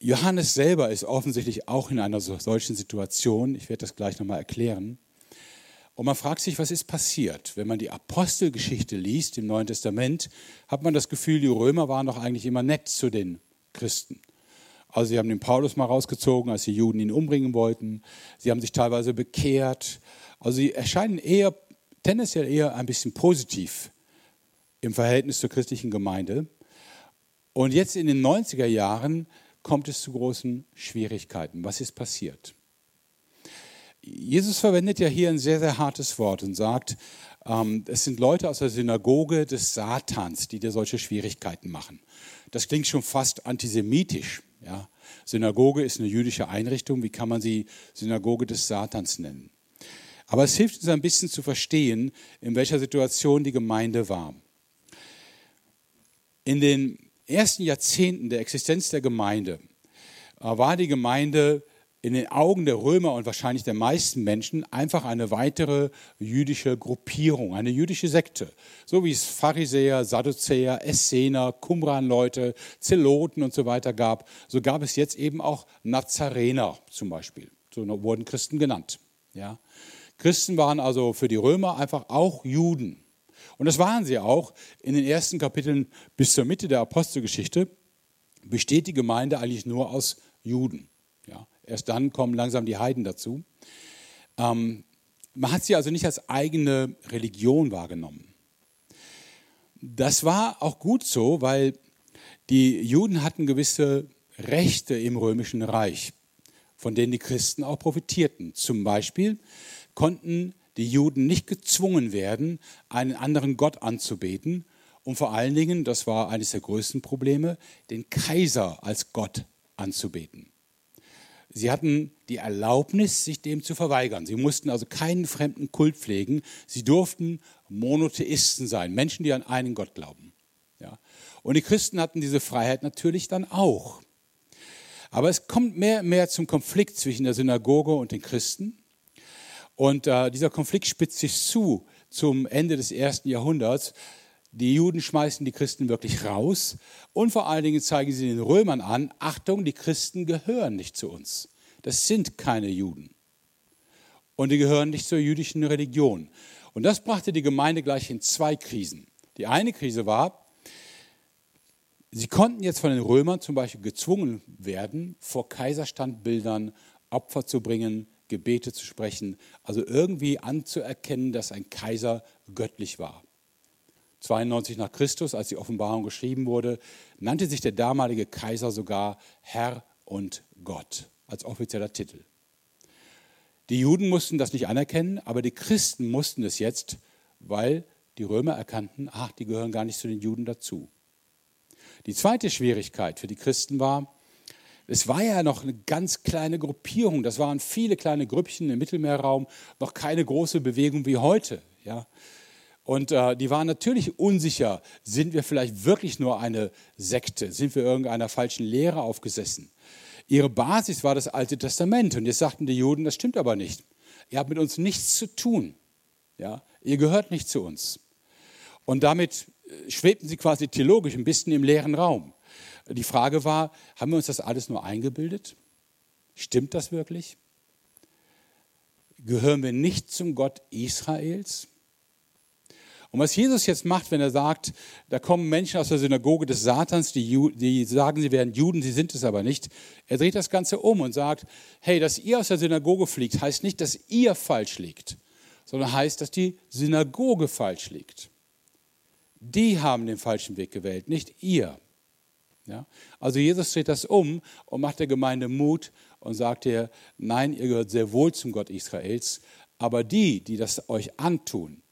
S2: Johannes selber ist offensichtlich auch in einer solchen Situation. Ich werde das gleich nochmal erklären. Und man fragt sich, was ist passiert? Wenn man die Apostelgeschichte liest im Neuen Testament, hat man das Gefühl, die Römer waren doch eigentlich immer nett zu den Christen. Also sie haben den Paulus mal rausgezogen, als die Juden ihn umbringen wollten. Sie haben sich teilweise bekehrt. Also sie erscheinen eher tendenziell eher ein bisschen positiv im Verhältnis zur christlichen Gemeinde. Und jetzt in den 90er Jahren kommt es zu großen Schwierigkeiten. Was ist passiert? Jesus verwendet ja hier ein sehr, sehr hartes Wort und sagt, ähm, es sind Leute aus der Synagoge des Satans, die dir solche Schwierigkeiten machen. Das klingt schon fast antisemitisch. Ja? Synagoge ist eine jüdische Einrichtung. Wie kann man sie Synagoge des Satans nennen? Aber es hilft uns ein bisschen zu verstehen, in welcher Situation die Gemeinde war. In den ersten Jahrzehnten der Existenz der Gemeinde äh, war die Gemeinde in den Augen der Römer und wahrscheinlich der meisten Menschen einfach eine weitere jüdische Gruppierung, eine jüdische Sekte. So wie es Pharisäer, Sadduzäer, Essener, Qumran-Leute, Zeloten und so weiter gab, so gab es jetzt eben auch Nazarener zum Beispiel. So wurden Christen genannt. Ja. Christen waren also für die Römer einfach auch Juden. Und das waren sie auch. In den ersten Kapiteln bis zur Mitte der Apostelgeschichte besteht die Gemeinde eigentlich nur aus Juden. Erst dann kommen langsam die Heiden dazu. Ähm, man hat sie also nicht als eigene Religion wahrgenommen. Das war auch gut so, weil die Juden hatten gewisse Rechte im römischen Reich, von denen die Christen auch profitierten. Zum Beispiel konnten die Juden nicht gezwungen werden, einen anderen Gott anzubeten und vor allen Dingen, das war eines der größten Probleme, den Kaiser als Gott anzubeten. Sie hatten die Erlaubnis, sich dem zu verweigern. Sie mussten also keinen fremden Kult pflegen. Sie durften Monotheisten sein, Menschen, die an einen Gott glauben. Ja. Und die Christen hatten diese Freiheit natürlich dann auch. Aber es kommt mehr und mehr zum Konflikt zwischen der Synagoge und den Christen. Und äh, dieser Konflikt spitzt sich zu zum Ende des ersten Jahrhunderts. Die Juden schmeißen die Christen wirklich raus und vor allen Dingen zeigen sie den Römern an, Achtung, die Christen gehören nicht zu uns. Das sind keine Juden. Und die gehören nicht zur jüdischen Religion. Und das brachte die Gemeinde gleich in zwei Krisen. Die eine Krise war, sie konnten jetzt von den Römern zum Beispiel gezwungen werden, vor Kaiserstandbildern Opfer zu bringen, Gebete zu sprechen, also irgendwie anzuerkennen, dass ein Kaiser göttlich war. 92 nach Christus, als die Offenbarung geschrieben wurde, nannte sich der damalige Kaiser sogar Herr und Gott als offizieller Titel. Die Juden mussten das nicht anerkennen, aber die Christen mussten es jetzt, weil die Römer erkannten, ach, die gehören gar nicht zu den Juden dazu. Die zweite Schwierigkeit für die Christen war, es war ja noch eine ganz kleine Gruppierung, das waren viele kleine Grüppchen im Mittelmeerraum, noch keine große Bewegung wie heute. Ja. Und äh, die waren natürlich unsicher, sind wir vielleicht wirklich nur eine Sekte, sind wir irgendeiner falschen Lehre aufgesessen. Ihre Basis war das Alte Testament und jetzt sagten die Juden, das stimmt aber nicht. Ihr habt mit uns nichts zu tun. Ja? Ihr gehört nicht zu uns. Und damit äh, schwebten sie quasi theologisch ein bisschen im leeren Raum. Die Frage war, haben wir uns das alles nur eingebildet? Stimmt das wirklich? Gehören wir nicht zum Gott Israels? Und was Jesus jetzt macht, wenn er sagt, da kommen Menschen aus der Synagoge des Satans, die, die sagen, sie wären Juden, sie sind es aber nicht. Er dreht das Ganze um und sagt, hey, dass ihr aus der Synagoge fliegt, heißt nicht, dass ihr falsch liegt, sondern heißt, dass die Synagoge falsch liegt. Die haben den falschen Weg gewählt, nicht ihr. Ja? Also Jesus dreht das um und macht der Gemeinde Mut und sagt ihr, nein, ihr gehört sehr wohl zum Gott Israels, aber die, die das euch antun,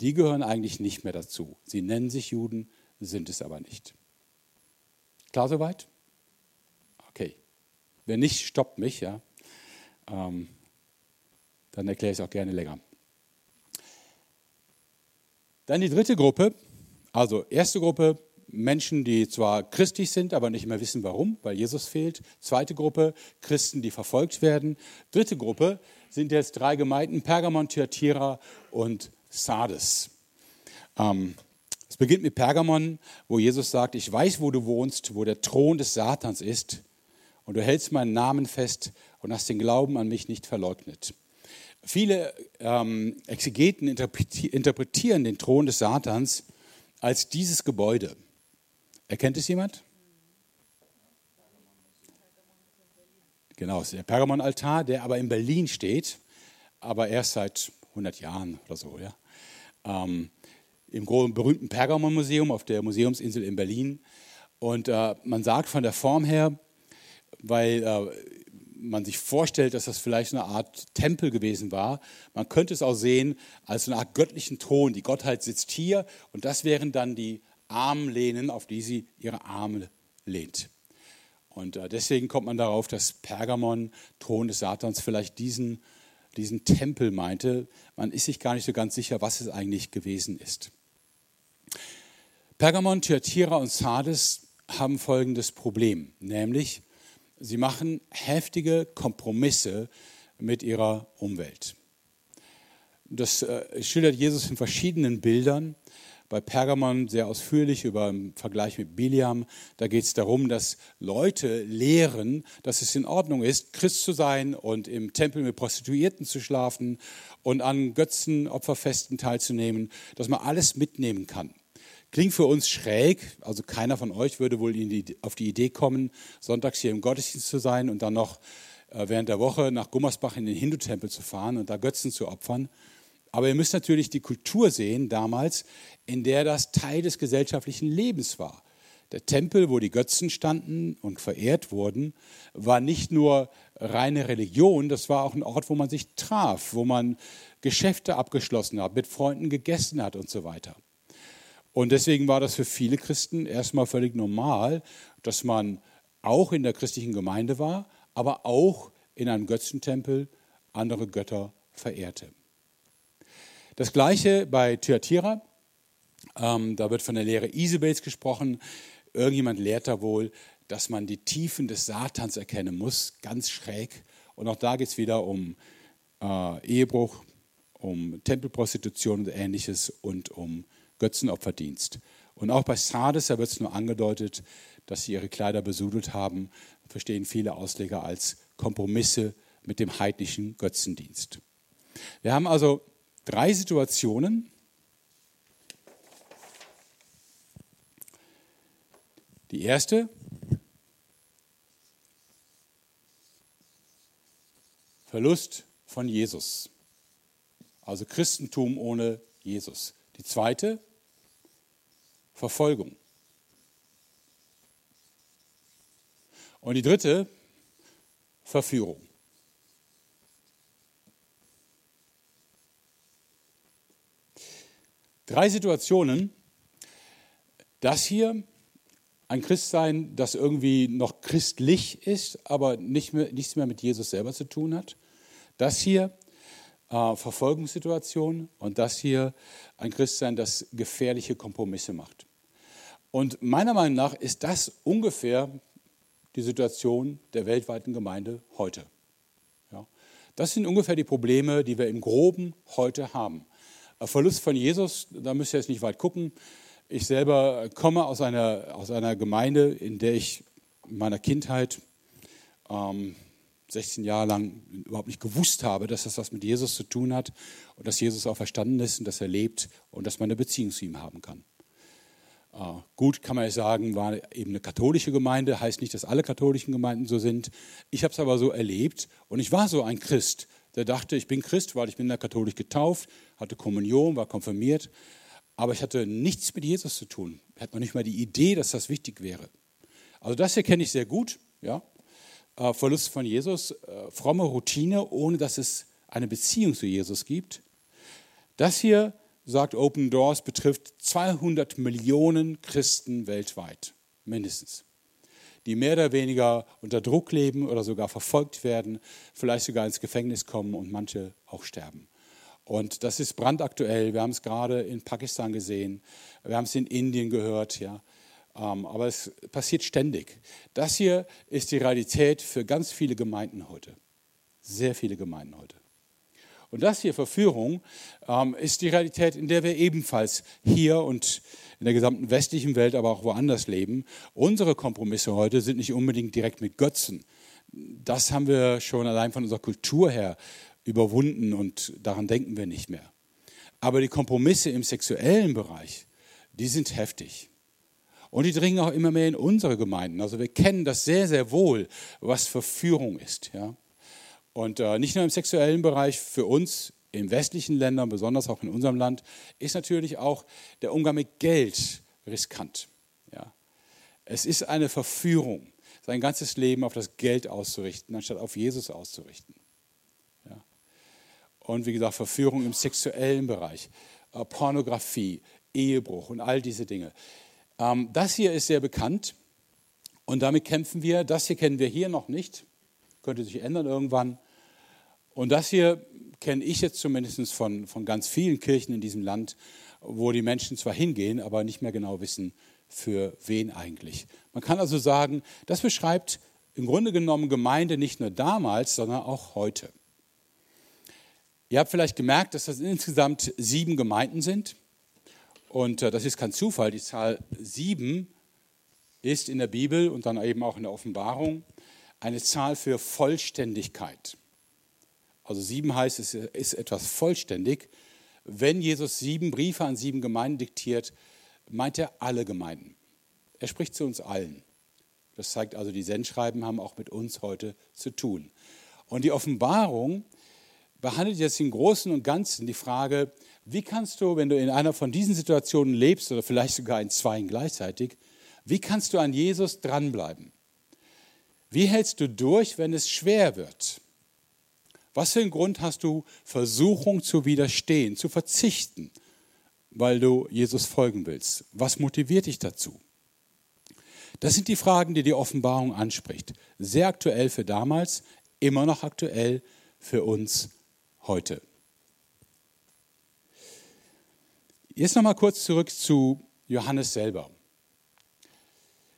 S2: die gehören eigentlich nicht mehr dazu. Sie nennen sich Juden, sind es aber nicht. Klar soweit? Okay. Wenn nicht, stoppt mich, ja. Ähm, dann erkläre ich es auch gerne länger. Dann die dritte Gruppe, also erste Gruppe, Menschen, die zwar christlich sind, aber nicht mehr wissen warum, weil Jesus fehlt. Zweite Gruppe, Christen, die verfolgt werden. Dritte Gruppe sind jetzt drei Gemeinden, Pergamon, Thyatira und Sardes. Ähm, es beginnt mit Pergamon, wo Jesus sagt, ich weiß, wo du wohnst, wo der Thron des Satans ist, und du hältst meinen Namen fest und hast den Glauben an mich nicht verleugnet. Viele ähm, Exegeten interpretieren den Thron des Satans als dieses Gebäude. Erkennt es jemand? Genau, es ist der Pergamon-Altar, der aber in Berlin steht, aber erst seit 100 Jahren oder so. Ja. ähm, im berühmten Pergamon-Museum auf der Museumsinsel in Berlin. Und äh, man sagt von der Form her, weil äh, man sich vorstellt, dass das vielleicht eine Art Tempel gewesen war. Man könnte es auch sehen als eine Art göttlichen Thron. Die Gottheit sitzt hier und das wären dann die Armlehnen, auf die sie ihre Arme lehnt. Und äh, deswegen kommt man darauf, dass Pergamon, Thron des Satans, vielleicht diesen, diesen Tempel meinte. Man ist sich gar nicht so ganz sicher, was es eigentlich gewesen ist. Pergamon, Thyatira und Sardes haben folgendes Problem, nämlich sie machen heftige Kompromisse mit ihrer Umwelt. Das äh, schildert Jesus in verschiedenen Bildern. Bei Pergamon sehr ausführlich über im Vergleich mit Biliam. Da geht es darum, dass Leute lehren, dass es in Ordnung ist, Christ zu sein und im Tempel mit Prostituierten zu schlafen und an Götzenopferfesten teilzunehmen, dass man alles mitnehmen kann. Klingt für uns schräg, also keiner von euch würde wohl die, auf die Idee kommen, sonntags hier im Gottesdienst zu sein und dann noch äh, während der Woche nach Gummersbach in den Hindu-Tempel zu fahren und da Götzen zu opfern. Aber ihr müsst natürlich die Kultur sehen damals, in der das Teil des gesellschaftlichen Lebens war. Der Tempel, wo die Götzen standen und verehrt wurden, war nicht nur reine Religion, das war auch ein Ort, wo man sich traf, wo man Geschäfte abgeschlossen hat, mit Freunden gegessen hat und so weiter. Und deswegen war das für viele Christen erstmal völlig normal, dass man auch in der christlichen Gemeinde war, aber auch in einem Götzentempel andere Götter verehrte. Das gleiche bei Thyatira. Ähm, da wird von der Lehre Isabels gesprochen. Irgendjemand lehrt da wohl, dass man die Tiefen des Satans erkennen muss, ganz schräg. Und auch da geht es wieder um äh, Ehebruch, um Tempelprostitution und ähnliches und um Götzenopferdienst. Und auch bei Sardes, da wird es nur angedeutet, dass sie ihre Kleider besudelt haben, verstehen viele Ausleger als Kompromisse mit dem heidnischen Götzendienst. Wir haben also drei Situationen. Die erste, Verlust von Jesus. Also Christentum ohne Jesus. Die zweite, Verfolgung. Und die dritte, Verführung. Drei Situationen. Das hier, ein Christsein, das irgendwie noch christlich ist, aber nicht mehr, nichts mehr mit Jesus selber zu tun hat. Das hier, äh, Verfolgungssituation. Und das hier, ein Christsein, das gefährliche Kompromisse macht. Und meiner Meinung nach ist das ungefähr die Situation der weltweiten Gemeinde heute. Ja. Das sind ungefähr die Probleme, die wir im Groben heute haben. Verlust von Jesus, da müsst ihr jetzt nicht weit gucken. Ich selber komme aus einer, aus einer Gemeinde, in der ich in meiner Kindheit ähm, 16 Jahre lang überhaupt nicht gewusst habe, dass das was mit Jesus zu tun hat und dass Jesus auch verstanden ist und dass er lebt und dass man eine Beziehung zu ihm haben kann. Ah, gut, kann man ja sagen, war eben eine katholische Gemeinde, heißt nicht, dass alle katholischen Gemeinden so sind. Ich habe es aber so erlebt und ich war so ein Christ, der dachte, ich bin Christ, weil ich bin da katholisch getauft, hatte Kommunion, war konfirmiert, aber ich hatte nichts mit Jesus zu tun. Ich hatte noch nicht mal die Idee, dass das wichtig wäre. Also das hier kenne ich sehr gut, ja. Äh, Verlust von Jesus, äh, fromme Routine, ohne dass es eine Beziehung zu Jesus gibt. Das hier sagt Open Doors, betrifft 200 Millionen Christen weltweit, mindestens, die mehr oder weniger unter Druck leben oder sogar verfolgt werden, vielleicht sogar ins Gefängnis kommen und manche auch sterben. Und das ist brandaktuell. Wir haben es gerade in Pakistan gesehen, wir haben es in Indien gehört, ja. Ähm, aber es passiert ständig. Das hier ist die Realität für ganz viele Gemeinden heute. Sehr viele Gemeinden heute. Und das hier, Verführung, ähm, ist die Realität, in der wir ebenfalls hier und in der gesamten westlichen Welt, aber auch woanders leben. Unsere Kompromisse heute sind nicht unbedingt direkt mit Götzen. Das haben wir schon allein von unserer Kultur her überwunden und daran denken wir nicht mehr. Aber die Kompromisse im sexuellen Bereich, die sind heftig. Und die dringen auch immer mehr in unsere Gemeinden. Also wir kennen das sehr, sehr wohl, was Verführung ist. Ja? Und äh, nicht nur im sexuellen Bereich für uns in westlichen Ländern, besonders auch in unserem Land, ist natürlich auch der Umgang mit Geld riskant. Ja. Es ist eine Verführung, sein ganzes Leben auf das Geld auszurichten, anstatt auf Jesus auszurichten. Ja. Und wie gesagt, Verführung im sexuellen Bereich, äh, Pornografie, Ehebruch und all diese Dinge. Ähm, das hier ist sehr bekannt und damit kämpfen wir. Das hier kennen wir hier noch nicht, könnte sich ändern irgendwann. Und das hier kenne ich jetzt zumindest von, von ganz vielen Kirchen in diesem Land, wo die Menschen zwar hingehen, aber nicht mehr genau wissen, für wen eigentlich. Man kann also sagen, das beschreibt im Grunde genommen Gemeinde nicht nur damals, sondern auch heute. Ihr habt vielleicht gemerkt, dass das insgesamt sieben Gemeinden sind. Und äh, das ist kein Zufall. Die Zahl sieben ist in der Bibel und dann eben auch in der Offenbarung eine Zahl für Vollständigkeit. Also sieben heißt, es ist etwas vollständig. Wenn Jesus sieben Briefe an sieben Gemeinden diktiert, meint er alle Gemeinden. Er spricht zu uns allen. Das zeigt also, die Sendschreiben haben auch mit uns heute zu tun. Und die Offenbarung behandelt jetzt im Großen und Ganzen die Frage, wie kannst du, wenn du in einer von diesen Situationen lebst oder vielleicht sogar in zwei gleichzeitig, wie kannst du an Jesus dranbleiben? Wie hältst du durch, wenn es schwer wird? Was für einen Grund hast du, Versuchung zu widerstehen, zu verzichten, weil du Jesus folgen willst? Was motiviert dich dazu? Das sind die Fragen, die die Offenbarung anspricht. Sehr aktuell für damals, immer noch aktuell für uns heute. Jetzt nochmal kurz zurück zu Johannes selber.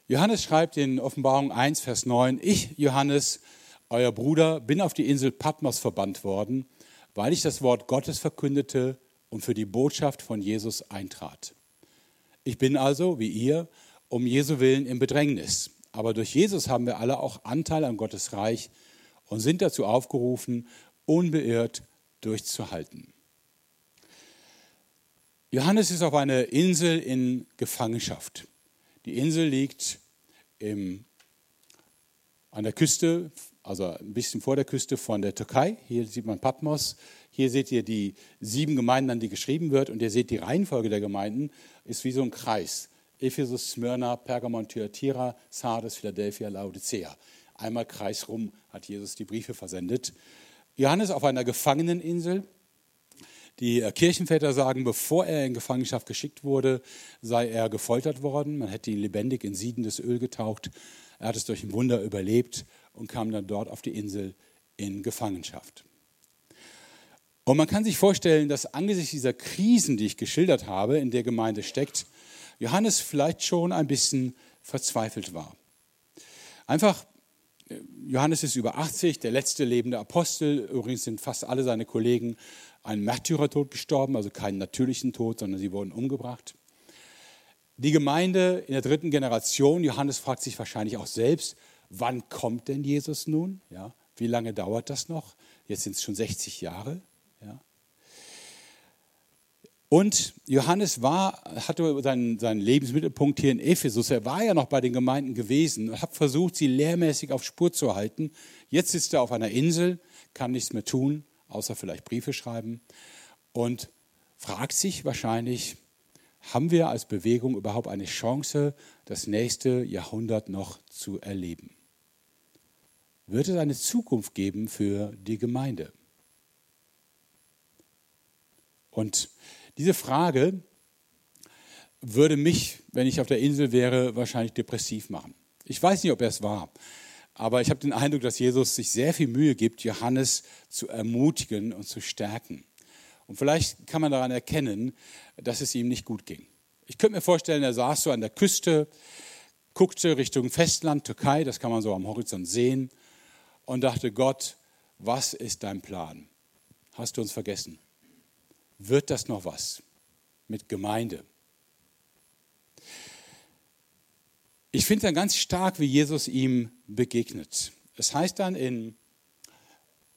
S2: Johannes schreibt in Offenbarung 1, Vers 9, ich, Johannes, euer Bruder, bin auf die Insel Patmos verbannt worden, weil ich das Wort Gottes verkündete und für die Botschaft von Jesus eintrat. Ich bin also, wie ihr, um Jesu willen im Bedrängnis. Aber durch Jesus haben wir alle auch Anteil an Gottes Reich und sind dazu aufgerufen, unbeirrt durchzuhalten. Johannes ist auf einer Insel in Gefangenschaft. Die Insel liegt im, an der Küste also ein bisschen vor der Küste von der Türkei. Hier sieht man Patmos. Hier seht ihr die sieben Gemeinden, an die geschrieben wird. Und ihr seht, die Reihenfolge der Gemeinden ist wie so ein Kreis. Ephesus, Smyrna, Pergamon, Thyatira, Sardes, Philadelphia, Laodicea. Einmal kreisrum hat Jesus die Briefe versendet. Johannes auf einer Gefangeneninsel. Die Kirchenväter sagen, bevor er in Gefangenschaft geschickt wurde, sei er gefoltert worden. Man hätte ihn lebendig in siedendes Öl getaucht. Er hat es durch ein Wunder überlebt und kam dann dort auf die Insel in Gefangenschaft. Und man kann sich vorstellen, dass angesichts dieser Krisen, die ich geschildert habe, in der Gemeinde steckt, Johannes vielleicht schon ein bisschen verzweifelt war. Einfach, Johannes ist über 80, der letzte lebende Apostel. Übrigens sind fast alle seine Kollegen einen Märtyrertod gestorben, also keinen natürlichen Tod, sondern sie wurden umgebracht. Die Gemeinde in der dritten Generation, Johannes fragt sich wahrscheinlich auch selbst, wann kommt denn Jesus nun? Ja, wie lange dauert das noch? Jetzt sind es schon 60 Jahre. Ja. Und Johannes war, hatte seinen, seinen Lebensmittelpunkt hier in Ephesus. Er war ja noch bei den Gemeinden gewesen und hat versucht, sie lehrmäßig auf Spur zu halten. Jetzt sitzt er auf einer Insel, kann nichts mehr tun, außer vielleicht Briefe schreiben und fragt sich wahrscheinlich, haben wir als Bewegung überhaupt eine Chance, das nächste Jahrhundert noch zu erleben? Wird es eine Zukunft geben für die Gemeinde? Und diese Frage würde mich, wenn ich auf der Insel wäre, wahrscheinlich depressiv machen. Ich weiß nicht, ob er es war, aber ich habe den Eindruck, dass Jesus sich sehr viel Mühe gibt, Johannes zu ermutigen und zu stärken. Und vielleicht kann man daran erkennen, dass es ihm nicht gut ging. Ich könnte mir vorstellen, er saß so an der Küste, guckte Richtung Festland, Türkei, das kann man so am Horizont sehen, und dachte, Gott, was ist dein Plan? Hast du uns vergessen? Wird das noch was mit Gemeinde? Ich finde dann ganz stark, wie Jesus ihm begegnet. Es heißt dann in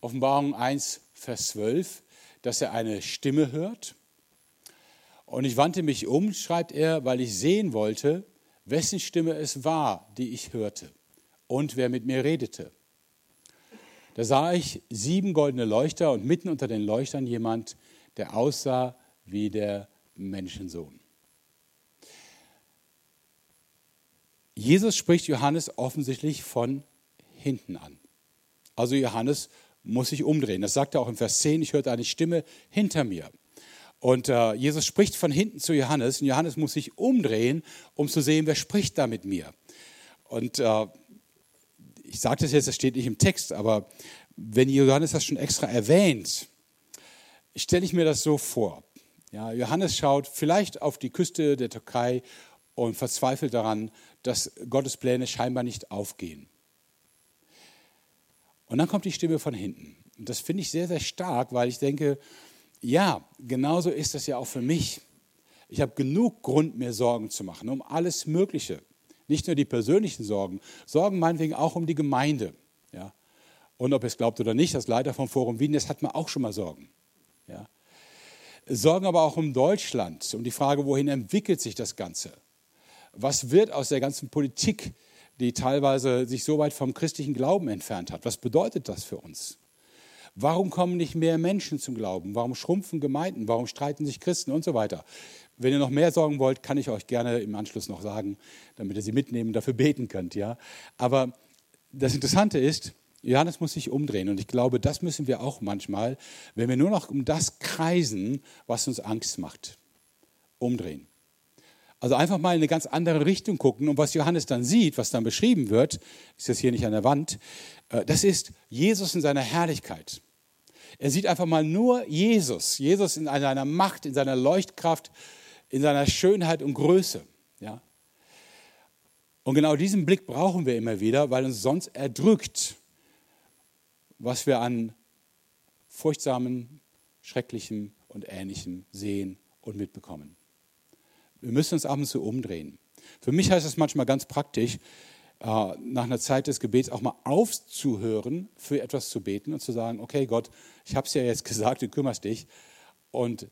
S2: Offenbarung 1, Vers 12, dass er eine Stimme hört. Und ich wandte mich um, schreibt er, weil ich sehen wollte, wessen Stimme es war, die ich hörte und wer mit mir redete. Da sah ich sieben goldene Leuchter und mitten unter den Leuchtern jemand, der aussah wie der Menschensohn. Jesus spricht Johannes offensichtlich von hinten an. Also Johannes muss sich umdrehen. Das sagt er auch im Vers 10, ich hörte eine Stimme hinter mir. Und äh, Jesus spricht von hinten zu Johannes und Johannes muss sich umdrehen, um zu sehen, wer spricht da mit mir. Und äh, ich sage das jetzt, das steht nicht im Text, aber wenn Johannes das schon extra erwähnt, stelle ich mir das so vor. Ja, Johannes schaut vielleicht auf die Küste der Türkei und verzweifelt daran, dass Gottes Pläne scheinbar nicht aufgehen. Und dann kommt die Stimme von hinten. Und das finde ich sehr, sehr stark, weil ich denke, ja, genauso ist das ja auch für mich. Ich habe genug Grund, mir Sorgen zu machen, um alles Mögliche. Nicht nur die persönlichen Sorgen, Sorgen meinetwegen auch um die Gemeinde. Ja. Und ob es glaubt oder nicht, als Leiter vom Forum Wien, das hat man auch schon mal Sorgen. Ja. Sorgen aber auch um Deutschland, um die Frage, wohin entwickelt sich das Ganze? Was wird aus der ganzen Politik, die teilweise sich so weit vom christlichen Glauben entfernt hat? Was bedeutet das für uns? Warum kommen nicht mehr Menschen zum Glauben? Warum schrumpfen Gemeinden? Warum streiten sich Christen und so weiter? Wenn ihr noch mehr sorgen wollt, kann ich euch gerne im Anschluss noch sagen, damit ihr sie mitnehmen und dafür beten könnt. Ja? Aber das Interessante ist, Johannes muss sich umdrehen. Und ich glaube, das müssen wir auch manchmal, wenn wir nur noch um das kreisen, was uns Angst macht. Umdrehen. Also einfach mal in eine ganz andere Richtung gucken. Und was Johannes dann sieht, was dann beschrieben wird, ist das hier nicht an der Wand, äh, das ist Jesus in seiner Herrlichkeit. Er sieht einfach mal nur Jesus, Jesus in seiner Macht, in seiner Leuchtkraft, in seiner Schönheit und Größe. Ja? Und genau diesen Blick brauchen wir immer wieder, weil uns sonst erdrückt, was wir an furchtsamen, schrecklichem und ähnlichem sehen und mitbekommen. Wir müssen uns ab und zu umdrehen. Für mich heißt es manchmal ganz praktisch, nach einer Zeit des Gebets auch mal aufzuhören, für etwas zu beten und zu sagen, okay Gott, ich habe es ja jetzt gesagt, du kümmerst dich. Und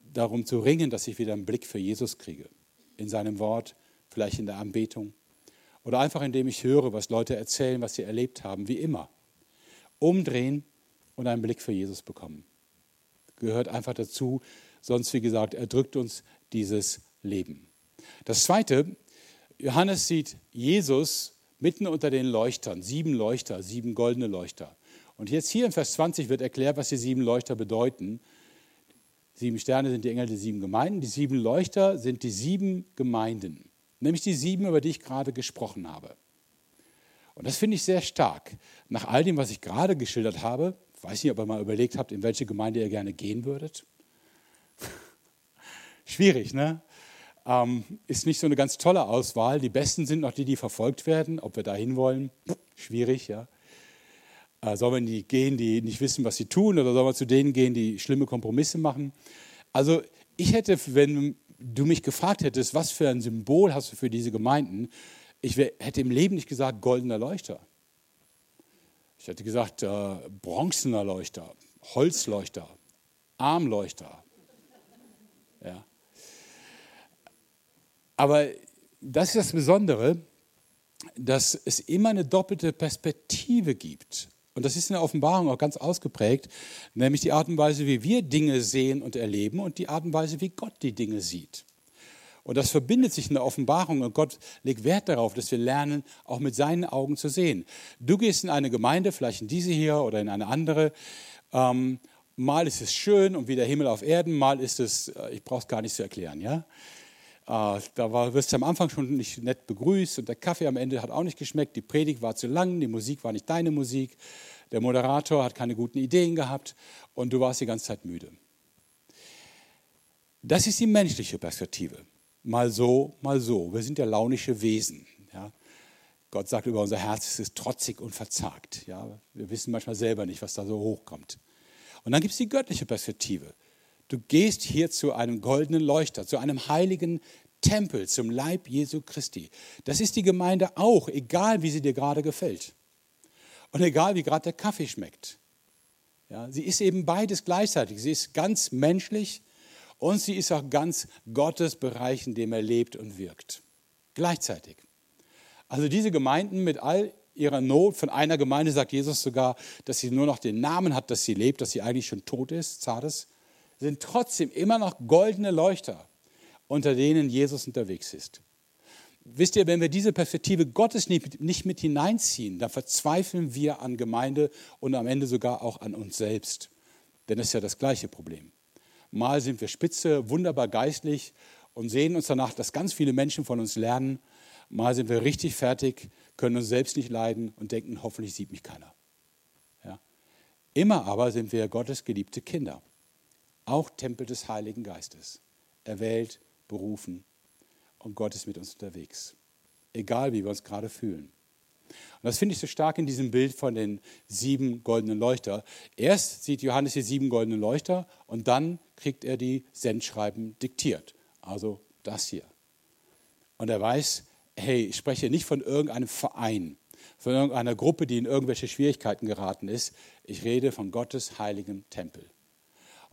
S2: darum zu ringen, dass ich wieder einen Blick für Jesus kriege. In seinem Wort, vielleicht in der Anbetung. Oder einfach indem ich höre, was Leute erzählen, was sie erlebt haben, wie immer. Umdrehen und einen Blick für Jesus bekommen. Gehört einfach dazu, sonst wie gesagt, erdrückt uns dieses Leben. Das Zweite, Johannes sieht Jesus mitten unter den Leuchtern, sieben Leuchter, sieben goldene Leuchter. Und jetzt hier in Vers 20 wird erklärt, was die sieben Leuchter bedeuten. Sieben Sterne sind die Engel der sieben Gemeinden, die sieben Leuchter sind die sieben Gemeinden, nämlich die sieben, über die ich gerade gesprochen habe. Und das finde ich sehr stark. Nach all dem, was ich gerade geschildert habe, weiß nicht, ob ihr mal überlegt habt, in welche Gemeinde ihr gerne gehen würdet. Schwierig, ne? Ähm, ist nicht so eine ganz tolle Auswahl. Die besten sind noch die, die verfolgt werden. Ob wir da hinwollen, schwierig, ja. Äh, wir in die gehen, die nicht wissen, was sie tun, oder sollen wir zu denen gehen, die schlimme Kompromisse machen? Also ich hätte, wenn du mich gefragt hättest, was für ein Symbol hast du für diese Gemeinden, ich wär, hätte im Leben nicht gesagt goldener Leuchter. Ich hätte gesagt äh, bronzener Leuchter, Holzleuchter, Armleuchter. Aber das ist das Besondere, dass es immer eine doppelte Perspektive gibt. Und das ist in der Offenbarung auch ganz ausgeprägt, nämlich die Art und Weise, wie wir Dinge sehen und erleben und die Art und Weise, wie Gott die Dinge sieht. Und das verbindet sich in der Offenbarung und Gott legt Wert darauf, dass wir lernen, auch mit seinen Augen zu sehen. Du gehst in eine Gemeinde, vielleicht in diese hier oder in eine andere. Ähm, mal ist es schön und wie der Himmel auf Erden, mal ist es, äh, ich brauche es gar nicht zu erklären, ja. Äh, da war, wirst du am Anfang schon nicht nett begrüßt und der Kaffee am Ende hat auch nicht geschmeckt, die Predigt war zu lang, die Musik war nicht deine Musik, der Moderator hat keine guten Ideen gehabt und du warst die ganze Zeit müde. Das ist die menschliche Perspektive. Mal so, mal so. Wir sind ja launische Wesen. Ja. Gott sagt über unser Herz, es ist trotzig und verzagt. Ja. Wir wissen manchmal selber nicht, was da so hochkommt. Und dann gibt es die göttliche Perspektive. Du gehst hier zu einem goldenen Leuchter, zu einem heiligen Tempel, zum Leib Jesu Christi. Das ist die Gemeinde auch, egal wie sie dir gerade gefällt. Und egal wie gerade der Kaffee schmeckt. Ja, sie ist eben beides gleichzeitig. Sie ist ganz menschlich und sie ist auch ganz Gottes Bereich, in dem er lebt und wirkt. Gleichzeitig. Also diese Gemeinden mit all ihrer Not von einer Gemeinde sagt Jesus sogar, dass sie nur noch den Namen hat, dass sie lebt, dass sie eigentlich schon tot ist, zartes, sind trotzdem immer noch goldene Leuchter, unter denen Jesus unterwegs ist. Wisst ihr, wenn wir diese Perspektive Gottes nicht mit hineinziehen, dann verzweifeln wir an Gemeinde und am Ende sogar auch an uns selbst. Denn das ist ja das gleiche Problem. Mal sind wir spitze, wunderbar geistlich und sehen uns danach, dass ganz viele Menschen von uns lernen. Mal sind wir richtig fertig, können uns selbst nicht leiden und denken, hoffentlich sieht mich keiner. Ja? Immer aber sind wir Gottes geliebte Kinder, auch Tempel des Heiligen Geistes, erwählt, berufen und Gott ist mit uns unterwegs, egal wie wir uns gerade fühlen. Und das finde ich so stark in diesem Bild von den sieben goldenen Leuchter. Erst sieht Johannes die sieben goldenen Leuchter und dann kriegt er die Sendschreiben diktiert. Also das hier. Und er weiß, hey, ich spreche nicht von irgendeinem Verein, von irgendeiner Gruppe, die in irgendwelche Schwierigkeiten geraten ist. Ich rede von Gottes heiligem Tempel.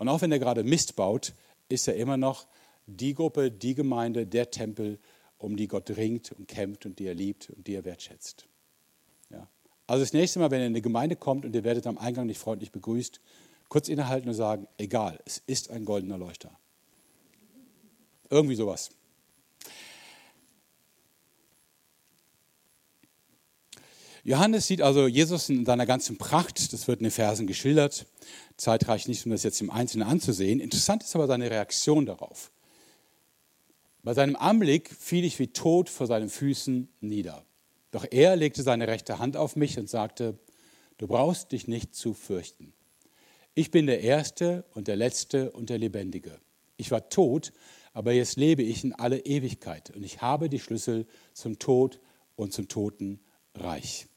S2: Und auch wenn er gerade Mist baut, ist er immer noch die Gruppe, die Gemeinde, der Tempel, um die Gott ringt und kämpft und die er liebt und die er wertschätzt. Ja. Also das nächste Mal, wenn ihr in eine Gemeinde kommt und ihr werdet am Eingang nicht freundlich begrüßt, kurz innehalten und sagen, egal, es ist ein goldener Leuchter. Irgendwie sowas. Johannes sieht also Jesus in seiner ganzen Pracht, das wird in den Versen geschildert. Zeit reicht nicht, um das jetzt im Einzelnen anzusehen. Interessant ist aber seine Reaktion darauf. Bei seinem Anblick fiel ich wie tot vor seinen Füßen nieder. Doch er legte seine rechte Hand auf mich und sagte, du brauchst dich nicht zu fürchten. Ich bin der Erste und der Letzte und der Lebendige. Ich war tot, aber jetzt lebe ich in alle Ewigkeit und ich habe die Schlüssel zum Tod und zum Totenreich.